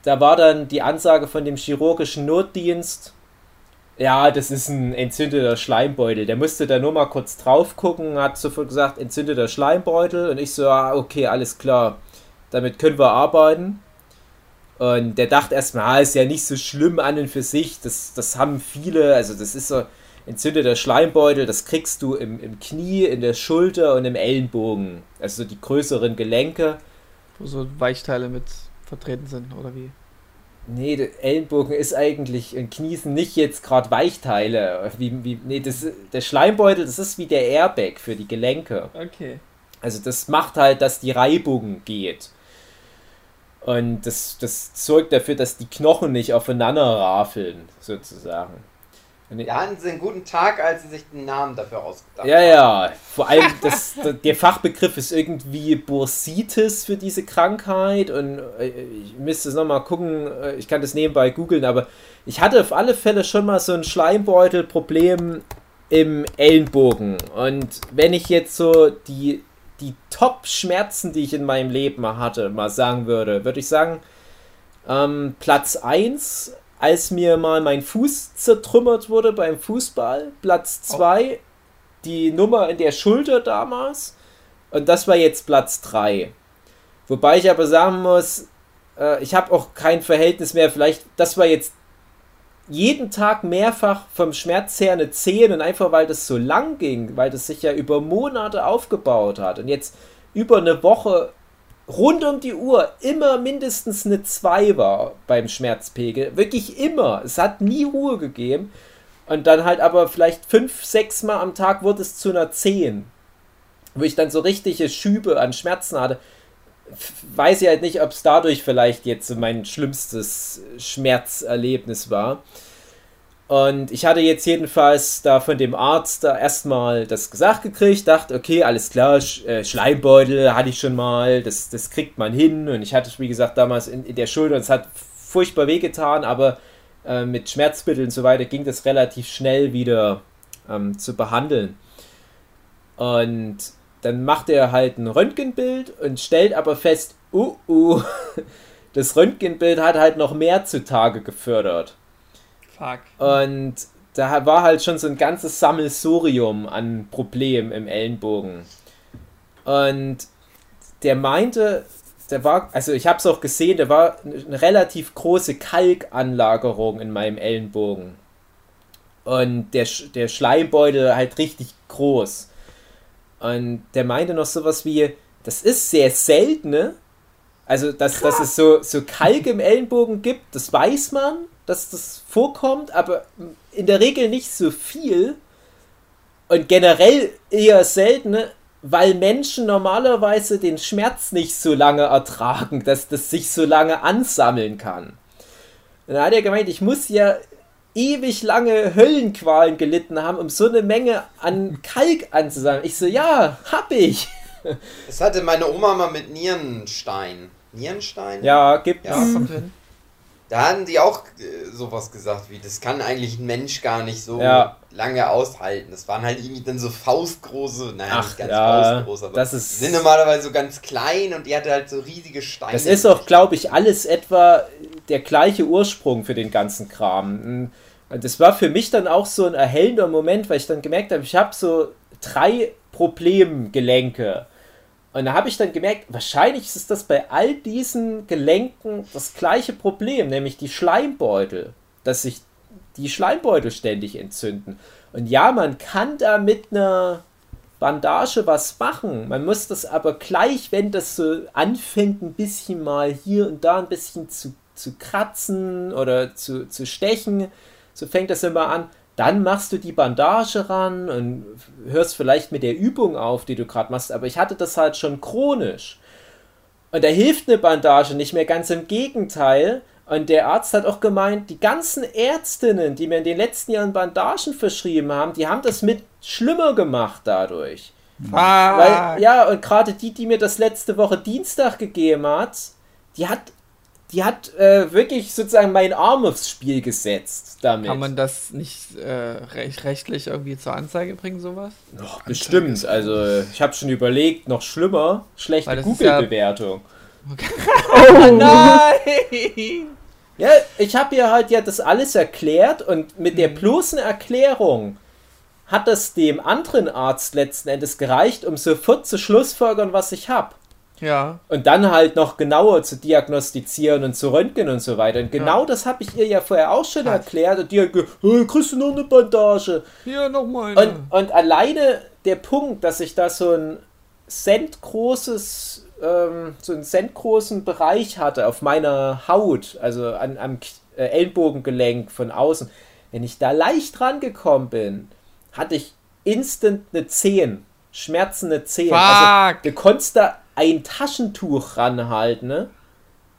da war dann die Ansage von dem chirurgischen Notdienst, ja, das ist ein entzündeter Schleimbeutel. Der musste da nur mal kurz drauf gucken, hat sofort gesagt, entzündeter Schleimbeutel. Und ich so, ah, okay, alles klar. Damit können wir arbeiten. Und der dachte erstmal, ah, ist ja nicht so schlimm an und für sich. Das, das haben viele, also das ist so entzündeter Schleimbeutel, das kriegst du im, im Knie, in der Schulter und im Ellenbogen. Also die größeren Gelenke. Wo so Weichteile mit vertreten sind, oder wie? Nee, der Ellenbogen ist eigentlich in Kniesen nicht jetzt gerade Weichteile. Wie, wie, nee, das, der Schleimbeutel, das ist wie der Airbag für die Gelenke. Okay. Also das macht halt, dass die Reibung geht. Und das, das sorgt dafür, dass die Knochen nicht aufeinander rafeln, sozusagen. Wir hatten sie einen guten Tag, als sie sich den Namen dafür ausgedacht ja, ja. Vor allem das, der Fachbegriff ist irgendwie Bursitis für diese Krankheit. Und äh, ich müsste es nochmal gucken, äh, ich kann das nebenbei googeln, aber ich hatte auf alle Fälle schon mal so ein Schleimbeutelproblem im Ellenbogen. Und wenn ich jetzt so die, die Top-Schmerzen, die ich in meinem Leben hatte, mal sagen würde, würde ich sagen, ähm, Platz 1 als mir mal mein Fuß zertrümmert wurde beim Fußball. Platz 2, die Nummer in der Schulter damals. Und das war jetzt Platz 3. Wobei ich aber sagen muss, äh, ich habe auch kein Verhältnis mehr. Vielleicht, das war jetzt jeden Tag mehrfach vom Schmerz her eine 10 und einfach weil das so lang ging, weil das sich ja über Monate aufgebaut hat und jetzt über eine Woche rund um die Uhr immer mindestens eine 2 war beim Schmerzpegel. Wirklich immer. Es hat nie Ruhe gegeben. Und dann halt aber vielleicht 5, 6 Mal am Tag wurde es zu einer 10. Wo ich dann so richtige Schübe an Schmerzen hatte. Weiß ich halt nicht, ob es dadurch vielleicht jetzt mein schlimmstes Schmerzerlebnis war. Und ich hatte jetzt jedenfalls da von dem Arzt da erstmal das gesagt gekriegt, dachte, okay, alles klar, Sch äh, Schleimbeutel hatte ich schon mal, das, das kriegt man hin. Und ich hatte, wie gesagt, damals in, in der Schulter, es hat furchtbar wehgetan, aber äh, mit Schmerzmitteln und so weiter ging das relativ schnell wieder ähm, zu behandeln. Und dann macht er halt ein Röntgenbild und stellt aber fest, uh, uh, das Röntgenbild hat halt noch mehr zutage gefördert. Fuck. Und da war halt schon so ein ganzes Sammelsurium an Problemen im Ellenbogen. Und der meinte, der war, also ich habe es auch gesehen, da war eine relativ große Kalkanlagerung in meinem Ellenbogen. Und der, der Schleimbeutel halt richtig groß. Und der meinte noch sowas wie, das ist sehr selten, ne? Also, dass, dass es so, so Kalk im Ellenbogen gibt, das weiß man, dass das vorkommt, aber in der Regel nicht so viel. Und generell eher selten, weil Menschen normalerweise den Schmerz nicht so lange ertragen, dass das sich so lange ansammeln kann. Und dann hat er gemeint, ich muss ja ewig lange Höllenqualen gelitten haben, um so eine Menge an Kalk anzusammeln. Ich so, ja, hab ich. Das hatte meine Oma mal mit Nierenstein. Nierenstein? Ja, gibt's. Ja. Da hatten die auch äh, sowas gesagt, wie das kann eigentlich ein Mensch gar nicht so Ja. lange aushalten. Das waren halt irgendwie dann so faustgroße, naja, Ach, nicht ganz ja, faustgroß, aber das ist- die sind normalerweise so ganz klein und die hatte halt so riesige Steine. Das ist auch, glaube ich, alles etwa der gleiche Ursprung für den ganzen Kram. Und das war für mich dann auch so ein erhellender Moment, weil ich dann gemerkt habe, ich habe so drei Problemgelenke. Und da habe ich dann gemerkt, wahrscheinlich ist das bei all diesen Gelenken das gleiche Problem, nämlich die Schleimbeutel, dass sich die Schleimbeutel ständig entzünden. Und ja, man kann da mit einer Bandage was machen. Man muss das aber gleich, wenn das so anfängt, ein bisschen mal hier und da ein bisschen zu, zu kratzen oder zu, zu stechen, so fängt das immer an. Dann machst du die Bandage ran und hörst vielleicht mit der Übung auf, die du gerade machst. Aber ich hatte das halt schon chronisch. Und da hilft eine Bandage nicht mehr, ganz im Gegenteil. Und der Arzt hat auch gemeint, die ganzen Ärztinnen, die mir in den letzten Jahren Bandagen verschrieben haben, die haben das mit schlimmer gemacht dadurch. Ah, Weil, ja, und gerade die, die mir das letzte Woche Dienstag gegeben hat, die hat, die hat äh, wirklich sozusagen meinen Arm aufs Spiel gesetzt damit. Kann man das nicht äh, recht, rechtlich irgendwie zur Anzeige bringen, sowas? Doch, bestimmt. Also ich habe schon überlegt, noch schlimmer, schlechte das ist ja- Google-Bewertung. Nein! Ja, ich habe ihr halt ja das alles erklärt und mit der bloßen Erklärung hat es dem anderen Arzt letzten Endes gereicht, um sofort zu schlussfolgern, was ich habe. Ja, Und dann halt noch genauer zu diagnostizieren und zu röntgen und so weiter. Und genau das habe ich ihr ja vorher auch schon Krass. erklärt. Und die hat gesagt, hey, kriegst du noch eine Bandage? hier nochmal. Und, und alleine der Punkt, dass ich da so ein Cent großes, ähm, so einen Cent großen Bereich hatte auf meiner Haut, also an, am äh, Ellbogengelenk von außen, wenn ich da leicht rangekommen bin, hatte ich instant eine 10. Schmerzende 10. Also, Fuck. du konntest da ein Taschentuch ranhalten, ne?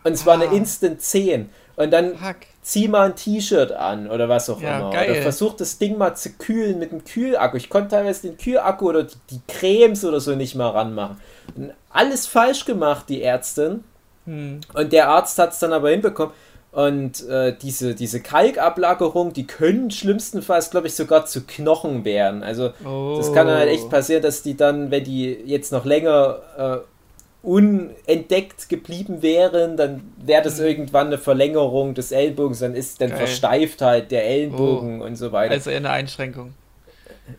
Und es war eine Ah. Instant 10. Und dann Fuck. zieh mal ein T-Shirt an oder was auch Ja, immer. geil. Oder versuch das Ding mal zu kühlen mit einem Kühlakku. Ich konnte teilweise den Kühlakku oder die, Cremes oder so nicht mal ranmachen. Und alles falsch gemacht, die Ärztin. Hm. Und der Arzt hat es dann aber hinbekommen. Und äh, diese, diese Kalkablagerung, die können schlimmstenfalls, glaube ich, sogar zu Knochen werden. Also das kann dann halt echt passieren, dass die dann, wenn die jetzt noch länger äh, unentdeckt geblieben wären, dann wäre das irgendwann eine Verlängerung des Ellbogens, dann ist dann Geil. Versteiftheit der Ellbogen und so weiter. Also eher eine Einschränkung.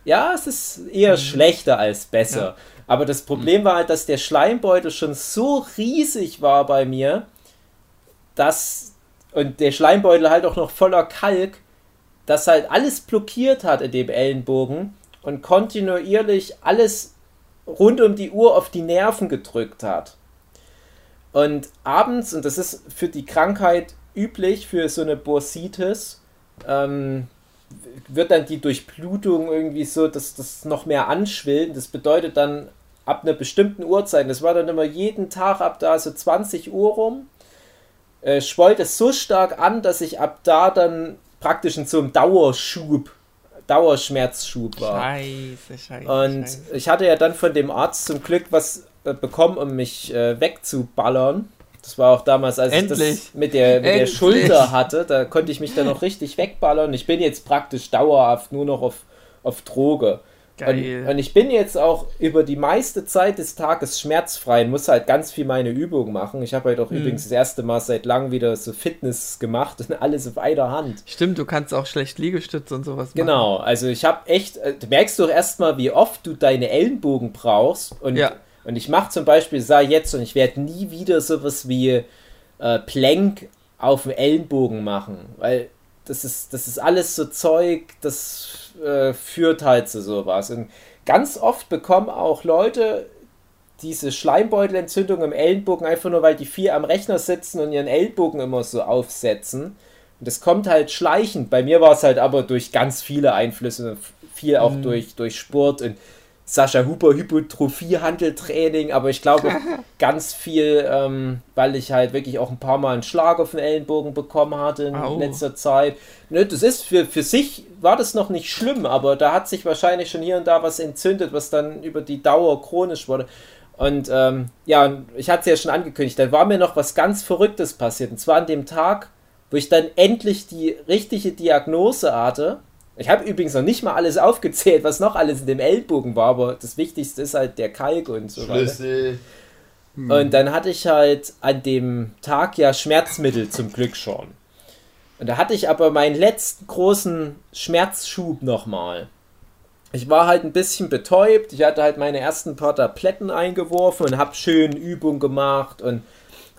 Ja, es ist eher schlechter als besser. Ja. Aber das Problem war halt, dass der Schleimbeutel schon so riesig war bei mir, dass und der Schleimbeutel halt auch noch voller Kalk, dass halt alles blockiert hat in dem Ellenbogen und kontinuierlich alles rund um die Uhr auf die Nerven gedrückt hat. Und abends, und das ist für die Krankheit üblich, für so eine Bursitis, ähm, wird dann die Durchblutung irgendwie so, dass das noch mehr anschwillt. Das bedeutet dann ab einer bestimmten Uhrzeit, das war dann immer jeden Tag ab da so 20 Uhr rum, äh, schwollt es so stark an, dass ich ab da dann praktisch in so einem Dauerschub, Dauerschmerzschub war. Scheiße, scheiße. Und scheiße. ich hatte ja dann von dem Arzt zum Glück was äh, bekommen, um mich äh, wegzuballern. Das war auch damals, als ich Endlich. das mit der, mit der. Schulter hatte. Da konnte ich mich dann noch richtig wegballern. Ich bin jetzt praktisch dauerhaft nur noch auf, auf Droge. Geil. Und, und ich bin jetzt auch über die meiste Zeit des Tages schmerzfrei und muss halt ganz viel meine Übungen machen. Ich habe halt auch übrigens das erste Mal seit langem wieder so Fitness gemacht und alles auf einer Hand. Stimmt, du kannst auch schlecht Liegestütze und sowas machen. Genau, also ich habe echt, äh, du merkst doch erstmal, wie oft du deine Ellenbogen brauchst. Und, Ja. und ich mache zum Beispiel, sag jetzt, und ich werde nie wieder sowas wie äh, Plank auf dem Ellenbogen machen, weil das ist, das ist alles so Zeug, das äh, führt halt zu sowas. Und ganz oft bekommen auch Leute diese Schleimbeutelentzündung im Ellenbogen einfach nur, weil die viel am Rechner sitzen und ihren Ellbogen immer so aufsetzen. Und das kommt halt schleichend. Bei mir war es halt aber durch ganz viele Einflüsse, viel auch durch, durch Sport und Sascha Huber Hypertrophie-Handeltraining, aber ich glaube ganz viel, ähm, weil ich halt wirklich auch ein paar Mal einen Schlag auf den Ellenbogen bekommen hatte in Au. letzter Zeit. Ne, das ist für, für sich war das noch nicht schlimm, aber da hat sich wahrscheinlich schon hier und da was entzündet, was dann über die Dauer chronisch wurde. Und ähm, ja, ich hatte es ja schon angekündigt, da war mir noch was ganz Verrücktes passiert. Und zwar an dem Tag, wo ich dann endlich die richtige Diagnose hatte. Ich habe übrigens noch nicht mal alles aufgezählt, was noch alles in dem Ellbogen war, aber das Wichtigste ist halt der Kalk und so weiter. Schlüssel. Und dann hatte ich halt an dem Tag ja Schmerzmittel zum Glück schon. Und da hatte ich aber meinen letzten großen Schmerzschub nochmal. Ich war halt ein bisschen betäubt. Ich hatte halt meine ersten paar Tabletten eingeworfen und habe schön Übung gemacht und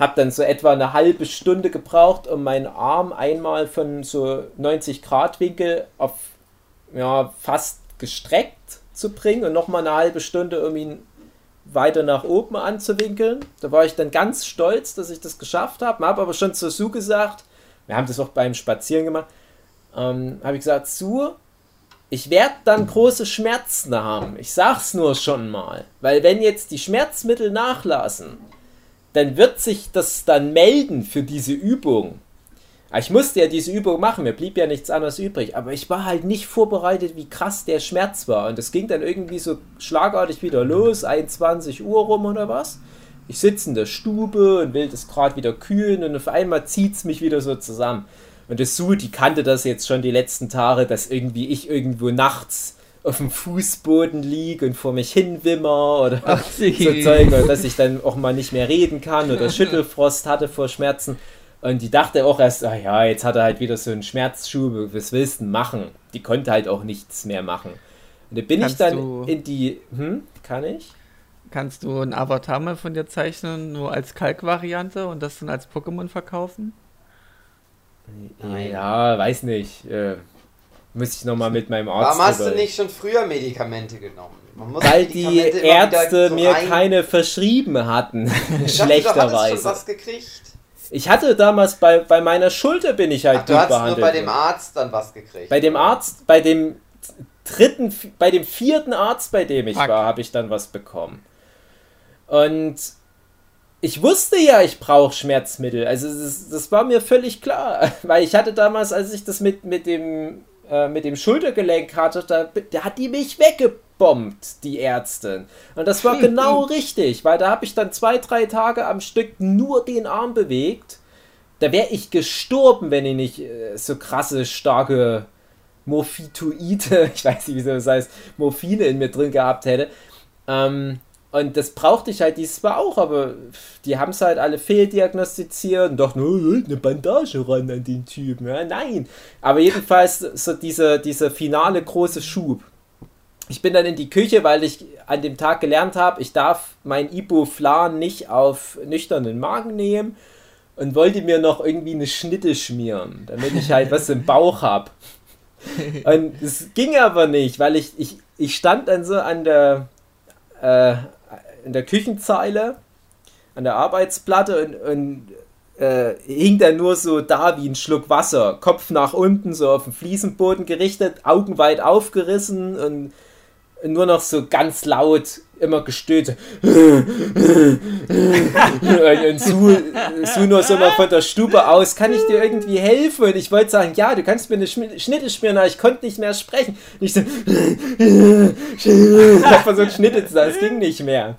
habe dann so etwa eine halbe Stunde gebraucht, um meinen Arm einmal von so 90 Grad Winkel auf ja, fast gestreckt zu bringen und nochmal eine halbe Stunde, um ihn weiter nach oben anzuwinkeln. Da war ich dann ganz stolz, dass ich das geschafft habe. Habe aber schon zu Sue gesagt, wir haben das auch beim Spazieren gemacht, ähm, habe ich gesagt, Sue, ich werde dann große Schmerzen haben. Ich sag's nur schon mal. Weil wenn jetzt die Schmerzmittel nachlassen, dann wird sich das dann melden für diese Übung. Ah, Ich musste ja diese Übung machen, mir blieb ja nichts anderes übrig, aber ich war halt nicht vorbereitet, wie krass der Schmerz war. Und das ging dann irgendwie so schlagartig wieder los, 21 Uhr rum oder was. Ich sitze in der Stube und will das gerade wieder kühlen und auf einmal zieht es mich wieder so zusammen. Und das Sue, die kannte das jetzt schon die letzten Tage, dass irgendwie ich irgendwo nachts auf dem Fußboden liege und vor mich hin wimmer oder Ach, so Zeug, oder dass ich dann auch mal nicht mehr reden kann oder Schüttelfrost hatte vor Schmerzen. Und die dachte auch erst, ah ja, jetzt hat er halt wieder so einen Schmerzschub, was willst du machen? Die konnte halt auch nichts mehr machen. Und da bin Kannst ich dann du- in die, hm, kann ich? Kannst du ein Avatar mal von dir zeichnen, nur als Kalk-Variante und das dann als Pokémon verkaufen? Ja, weiß nicht. Äh, muss ich nochmal mit meinem Arzt Warum hast du nicht schon früher Medikamente genommen? Man muss Weil die Ärzte so mir rein- keine verschrieben hatten. Ich du Schlechterweise. schon was gekriegt. Ich hatte damals bei, bei meiner Schulter bin ich halt Ach, du gut hast nur behandelt. bei dem Arzt dann was gekriegt. Bei dem Arzt, bei dem dritten, bei dem vierten Arzt, bei dem ich Fuck. war, habe ich dann was bekommen. Und ich wusste ja, ich brauche Schmerzmittel. Also das, das war mir völlig klar. Weil ich hatte damals, als ich das mit, mit, dem, äh, mit dem Schultergelenk hatte, da, da hat die mich weggebombt, die Ärztin. Und das war genau richtig, weil da habe ich dann zwei, drei Tage am Stück nur den Arm bewegt. Da wäre ich gestorben, wenn ich nicht äh, so krasse, starke Morphitoide, ich weiß nicht, wie das heißt, Morphine in mir drin gehabt hätte. Ähm, und das brauchte ich halt dieses Mal auch, aber die haben es halt alle fehldiagnostiziert und dachten, oh, eine Bandage ran an den Typen. Ja, nein. Aber jedenfalls so dieser, dieser finale große Schub. Ich bin dann in die Küche, weil ich an dem Tag gelernt habe, ich darf mein Ibuflan nicht auf nüchternen Magen nehmen und wollte mir noch irgendwie eine Schnitte schmieren, damit ich halt was im Bauch habe. Und es ging aber nicht, weil ich, ich, ich stand dann so an der, äh, in der Küchenzeile, an der Arbeitsplatte und, und äh, hing dann nur so da wie ein Schluck Wasser, Kopf nach unten, so auf den Fliesenboden gerichtet, Augen weit aufgerissen und nur noch so ganz laut immer gestöhnt. und Su, Su nur so mal von der Stube aus, kann ich dir irgendwie helfen? Und ich wollte sagen, ja, du kannst mir eine Schnitte schmieren, aber ich konnte nicht mehr sprechen. Und ich so, ich hab versucht, Schnitte zu sagen, es ging nicht mehr.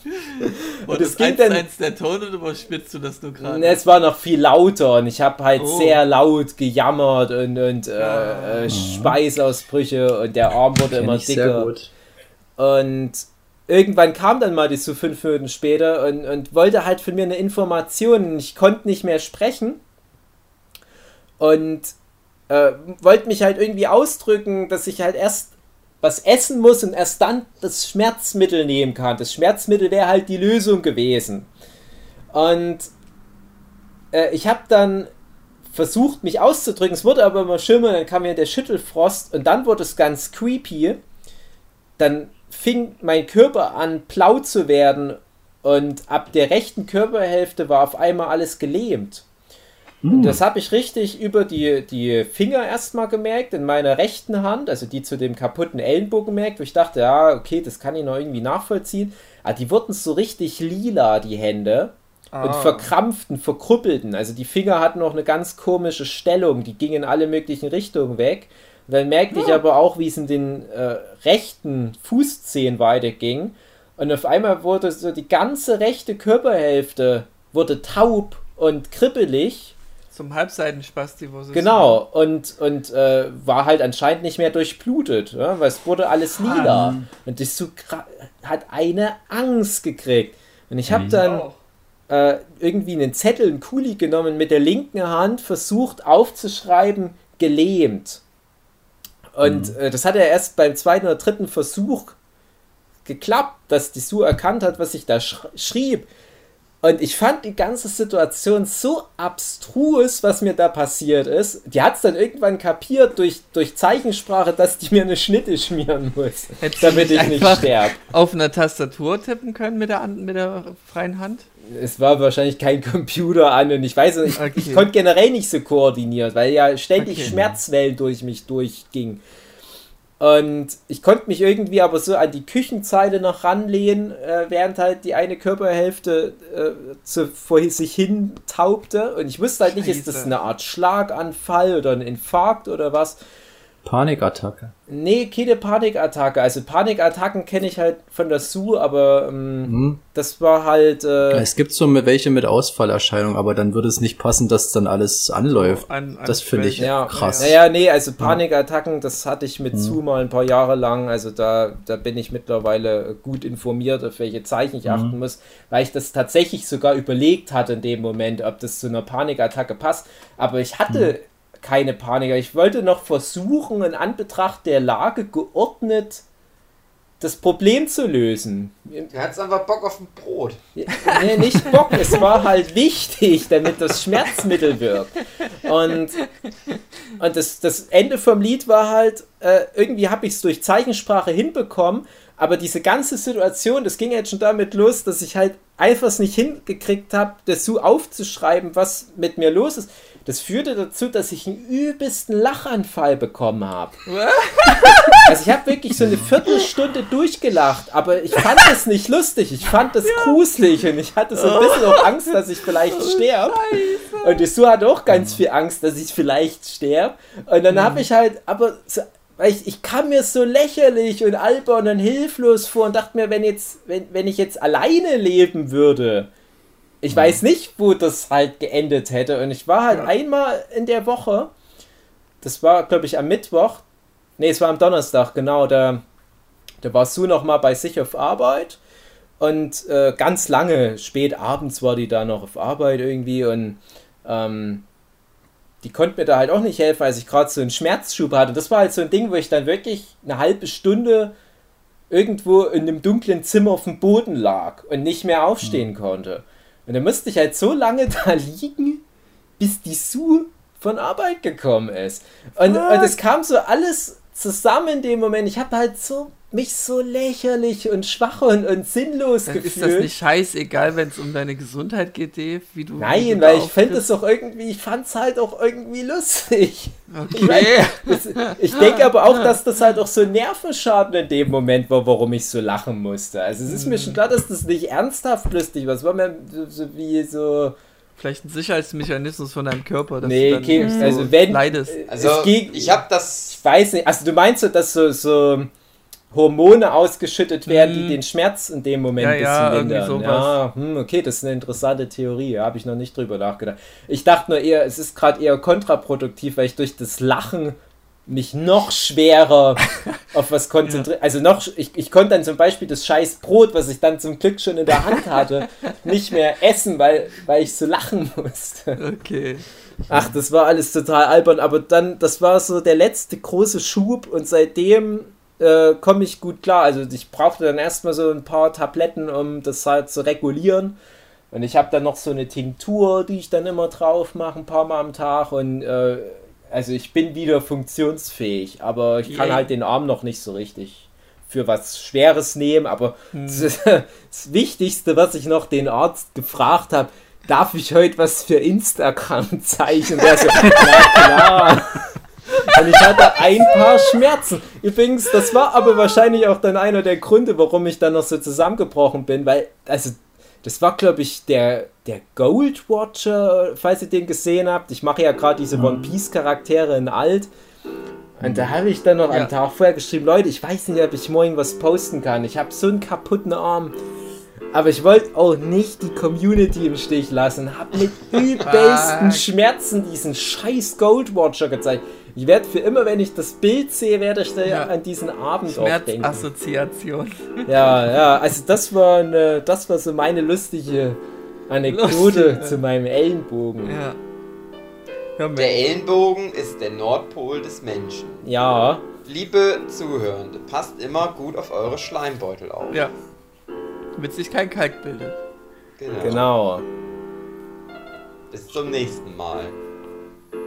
Und das das ging eins, dann- eins der Ton oder überspitzt du das nur gerade? Ne, Es war noch viel lauter und ich habe halt Oh. sehr laut gejammert und, und äh, äh, Schweißausbrüche und der Arm wurde immer ich sehr dicker. gut. Und irgendwann kam dann mal die so fünf Minuten später und, und wollte halt von mir eine Information. Ich konnte nicht mehr sprechen und äh, wollte mich halt irgendwie ausdrücken, dass ich halt erst was essen muss und erst dann das Schmerzmittel nehmen kann. Das Schmerzmittel wäre halt die Lösung gewesen. Und äh, ich habe dann versucht, mich auszudrücken. Es wurde aber immer schlimmer, dann kam mir der Schüttelfrost und dann wurde es ganz creepy. Dann fing mein Körper an, blau zu werden und ab der rechten Körperhälfte war auf einmal alles gelähmt. Und das habe ich richtig über die, die Finger erstmal gemerkt, in meiner rechten Hand, also die zu dem kaputten Ellenbogen merkt, wo ich dachte, ja, okay, das kann ich noch irgendwie nachvollziehen. Aber die wurden so richtig lila, die Hände. Und Ah. verkrampften, verkrüppelten. Also die Finger hatten noch eine ganz komische Stellung, die gingen in alle möglichen Richtungen weg. Und dann merkte ich aber auch, wie es in den äh, rechten Fußzehen weiterging. Und auf einmal wurde so die ganze rechte Körperhälfte wurde taub und kribbelig. Zum Halbseitenspasti, wo sie Genau, und, und äh, war halt anscheinend nicht mehr durchblutet, ja? weil es wurde alles lila. Und das so hat eine Angst gekriegt. Und ich habe dann Auch. äh, irgendwie einen Zettel, einen Kuli genommen, mit der linken Hand versucht aufzuschreiben, gelähmt. Und äh, das hat er erst beim zweiten oder dritten Versuch geklappt, dass die Sue erkannt hat, was ich da sch schrieb. Und ich fand die ganze Situation so abstrus, was mir da passiert ist. Die hat es dann irgendwann kapiert durch, durch Zeichensprache, dass die mir eine Schnitte schmieren muss, du damit ich nicht sterbe. auf einer Tastatur tippen können mit der, mit der freien Hand? Es war wahrscheinlich kein Computer an und ich weiß nicht, Okay. ich konnte generell nicht so koordinieren, weil ja ständig Okay. Schmerzwellen durch mich durchging. Und ich konnte mich irgendwie aber so an die Küchenzeile noch ranlehnen, äh, während halt die eine Körperhälfte äh, zu, vor sich hin taubte. Und ich wusste halt nicht, ist das Scheiße. eine Art Schlaganfall oder ein Infarkt oder was. Panikattacke. Nee, keine Panikattacke. Also Panikattacken kenne ich halt von der Sue, aber ähm, Hm. das war halt... Äh, Es gibt so welche mit Ausfallerscheinungen, aber dann würde es nicht passen, dass dann alles anläuft. An- an das finde ich Ja, krass. Naja, nee, also Panikattacken, das hatte ich mit Sue mal ein paar Jahre lang. Also da, da bin ich mittlerweile gut informiert, auf welche Zeichen ich achten muss, weil ich das tatsächlich sogar überlegt hatte in dem Moment, ob das zu einer Panikattacke passt. Aber ich hatte keine Panik. Ich wollte noch versuchen, in Anbetracht der Lage geordnet das Problem zu lösen. Der hat einfach Bock auf ein Brot. Nee, nicht Bock, es war halt wichtig, damit das Schmerzmittel wirkt. Und, und das, das Ende vom Lied war halt, äh, irgendwie habe ich es durch Zeichensprache hinbekommen, aber diese ganze Situation, das ging jetzt schon damit los, dass ich halt einfach es nicht hingekriegt habe, das so aufzuschreiben, was mit mir los ist. Das führte dazu, dass ich einen übelsten Lachanfall bekommen habe. Also ich habe wirklich so eine Viertelstunde durchgelacht, aber ich fand es nicht lustig, ich fand es gruselig und ich hatte so ein bisschen auch Angst, dass ich vielleicht sterbe. Und die Sue hat auch ganz viel Angst, dass ich vielleicht sterbe. Und dann habe ich halt, aber so, ich, ich kam mir so lächerlich und albern und hilflos vor und dachte mir, wenn jetzt, wenn, wenn ich jetzt alleine leben würde, ich weiß nicht, wo das halt geendet hätte. Und ich war halt einmal in der Woche, das war, glaube ich, am Mittwoch, nee, es war am Donnerstag, genau, da, da warst du noch mal bei sich auf Arbeit. Und äh, ganz lange, spät abends war die da noch auf Arbeit irgendwie. Und ähm, die konnte mir da halt auch nicht helfen, als ich gerade so einen Schmerzschub hatte. Das war halt so ein Ding, wo ich dann wirklich eine halbe Stunde irgendwo in einem dunklen Zimmer auf dem Boden lag und nicht mehr aufstehen konnte. Und dann musste ich halt so lange da liegen, bis die Sue von Arbeit gekommen ist. Und, und es kam so alles zusammen in dem Moment. Ich habe halt so mich so lächerlich und schwach und, und sinnlos Dann gefühlt. ist das nicht scheißegal, wenn es um deine Gesundheit geht, Dave? Wie du, wie Nein, du da weil ich fände es auch irgendwie, ich fand es halt auch irgendwie lustig. Okay. Das, ich denke aber auch, dass das halt auch so Nervenschaden in dem Moment war, warum ich so lachen musste. Also es ist mir schon klar, dass das nicht ernsthaft lustig war. Es war mir so, so wie so. Vielleicht ein Sicherheitsmechanismus von deinem Körper, dass Nee, du dann okay, so also wenn- leidest. Also, Es ging- ich habe das. Ich weiß nicht, also du meinst so, dass so, so Hormone ausgeschüttet werden, die Mm. den Schmerz in dem Moment Ja, ein ja, bisschen irgendwie lindern. sowas. Ja, hm, okay, das ist eine interessante Theorie, da habe ich noch nicht drüber nachgedacht. Ich dachte nur eher, es ist gerade eher kontraproduktiv, weil ich durch das Lachen mich noch schwerer auf was konzentriere. Also noch, ich, ich konnte dann zum Beispiel das scheiß Brot, was ich dann zum Glück schon in der Hand hatte, nicht mehr essen, weil, weil ich so lachen musste. Okay. Ach, das war alles total albern, aber dann, das war so der letzte große Schub und seitdem äh, komme ich gut klar. Also ich brauchte dann erstmal so ein paar Tabletten, um das halt zu regulieren. Und ich habe dann noch so eine Tinktur, die ich dann immer drauf mache, ein paar Mal am Tag. Und äh, also ich bin wieder funktionsfähig, aber ich kann Yay. halt den Arm noch nicht so richtig für was Schweres nehmen. Aber das, das Wichtigste, was ich noch den Arzt gefragt habe, darf ich heute was für Instagram zeichnen? Der so, na klar. Und ich hatte ein paar Schmerzen. Übrigens, das war aber wahrscheinlich auch dann einer der Gründe, warum ich dann noch so zusammengebrochen bin, weil, also, das war, glaube ich, der, der Gold Watcher, falls ihr den gesehen habt. Ich mache ja gerade diese One Piece Charaktere in alt. Und da habe ich dann noch Ja. am Tag vorher geschrieben, Leute, ich weiß nicht, ob ich morgen was posten kann. Ich habe so einen kaputten Arm. Aber ich wollte auch nicht die Community im Stich lassen. Hab mit übelsten. Schmerzen diesen scheiß Goldwatcher gezeigt. Ich werde für immer, wenn ich das Bild sehe, werde ich da Ja. an diesen Abend auch denken. Schmerzassoziation. Ja, ja, also das war eine, das war so meine lustige Anekdote Lustig, zu meinem Ellenbogen. Ja. Der Ellenbogen ist der Nordpol des Menschen. Ja, Liebe Zuhörende, passt immer gut auf eure Schleimbeutel auf. Ja. Damit sich kein Kalk bildet. Genau. genau. Bis zum nächsten Mal.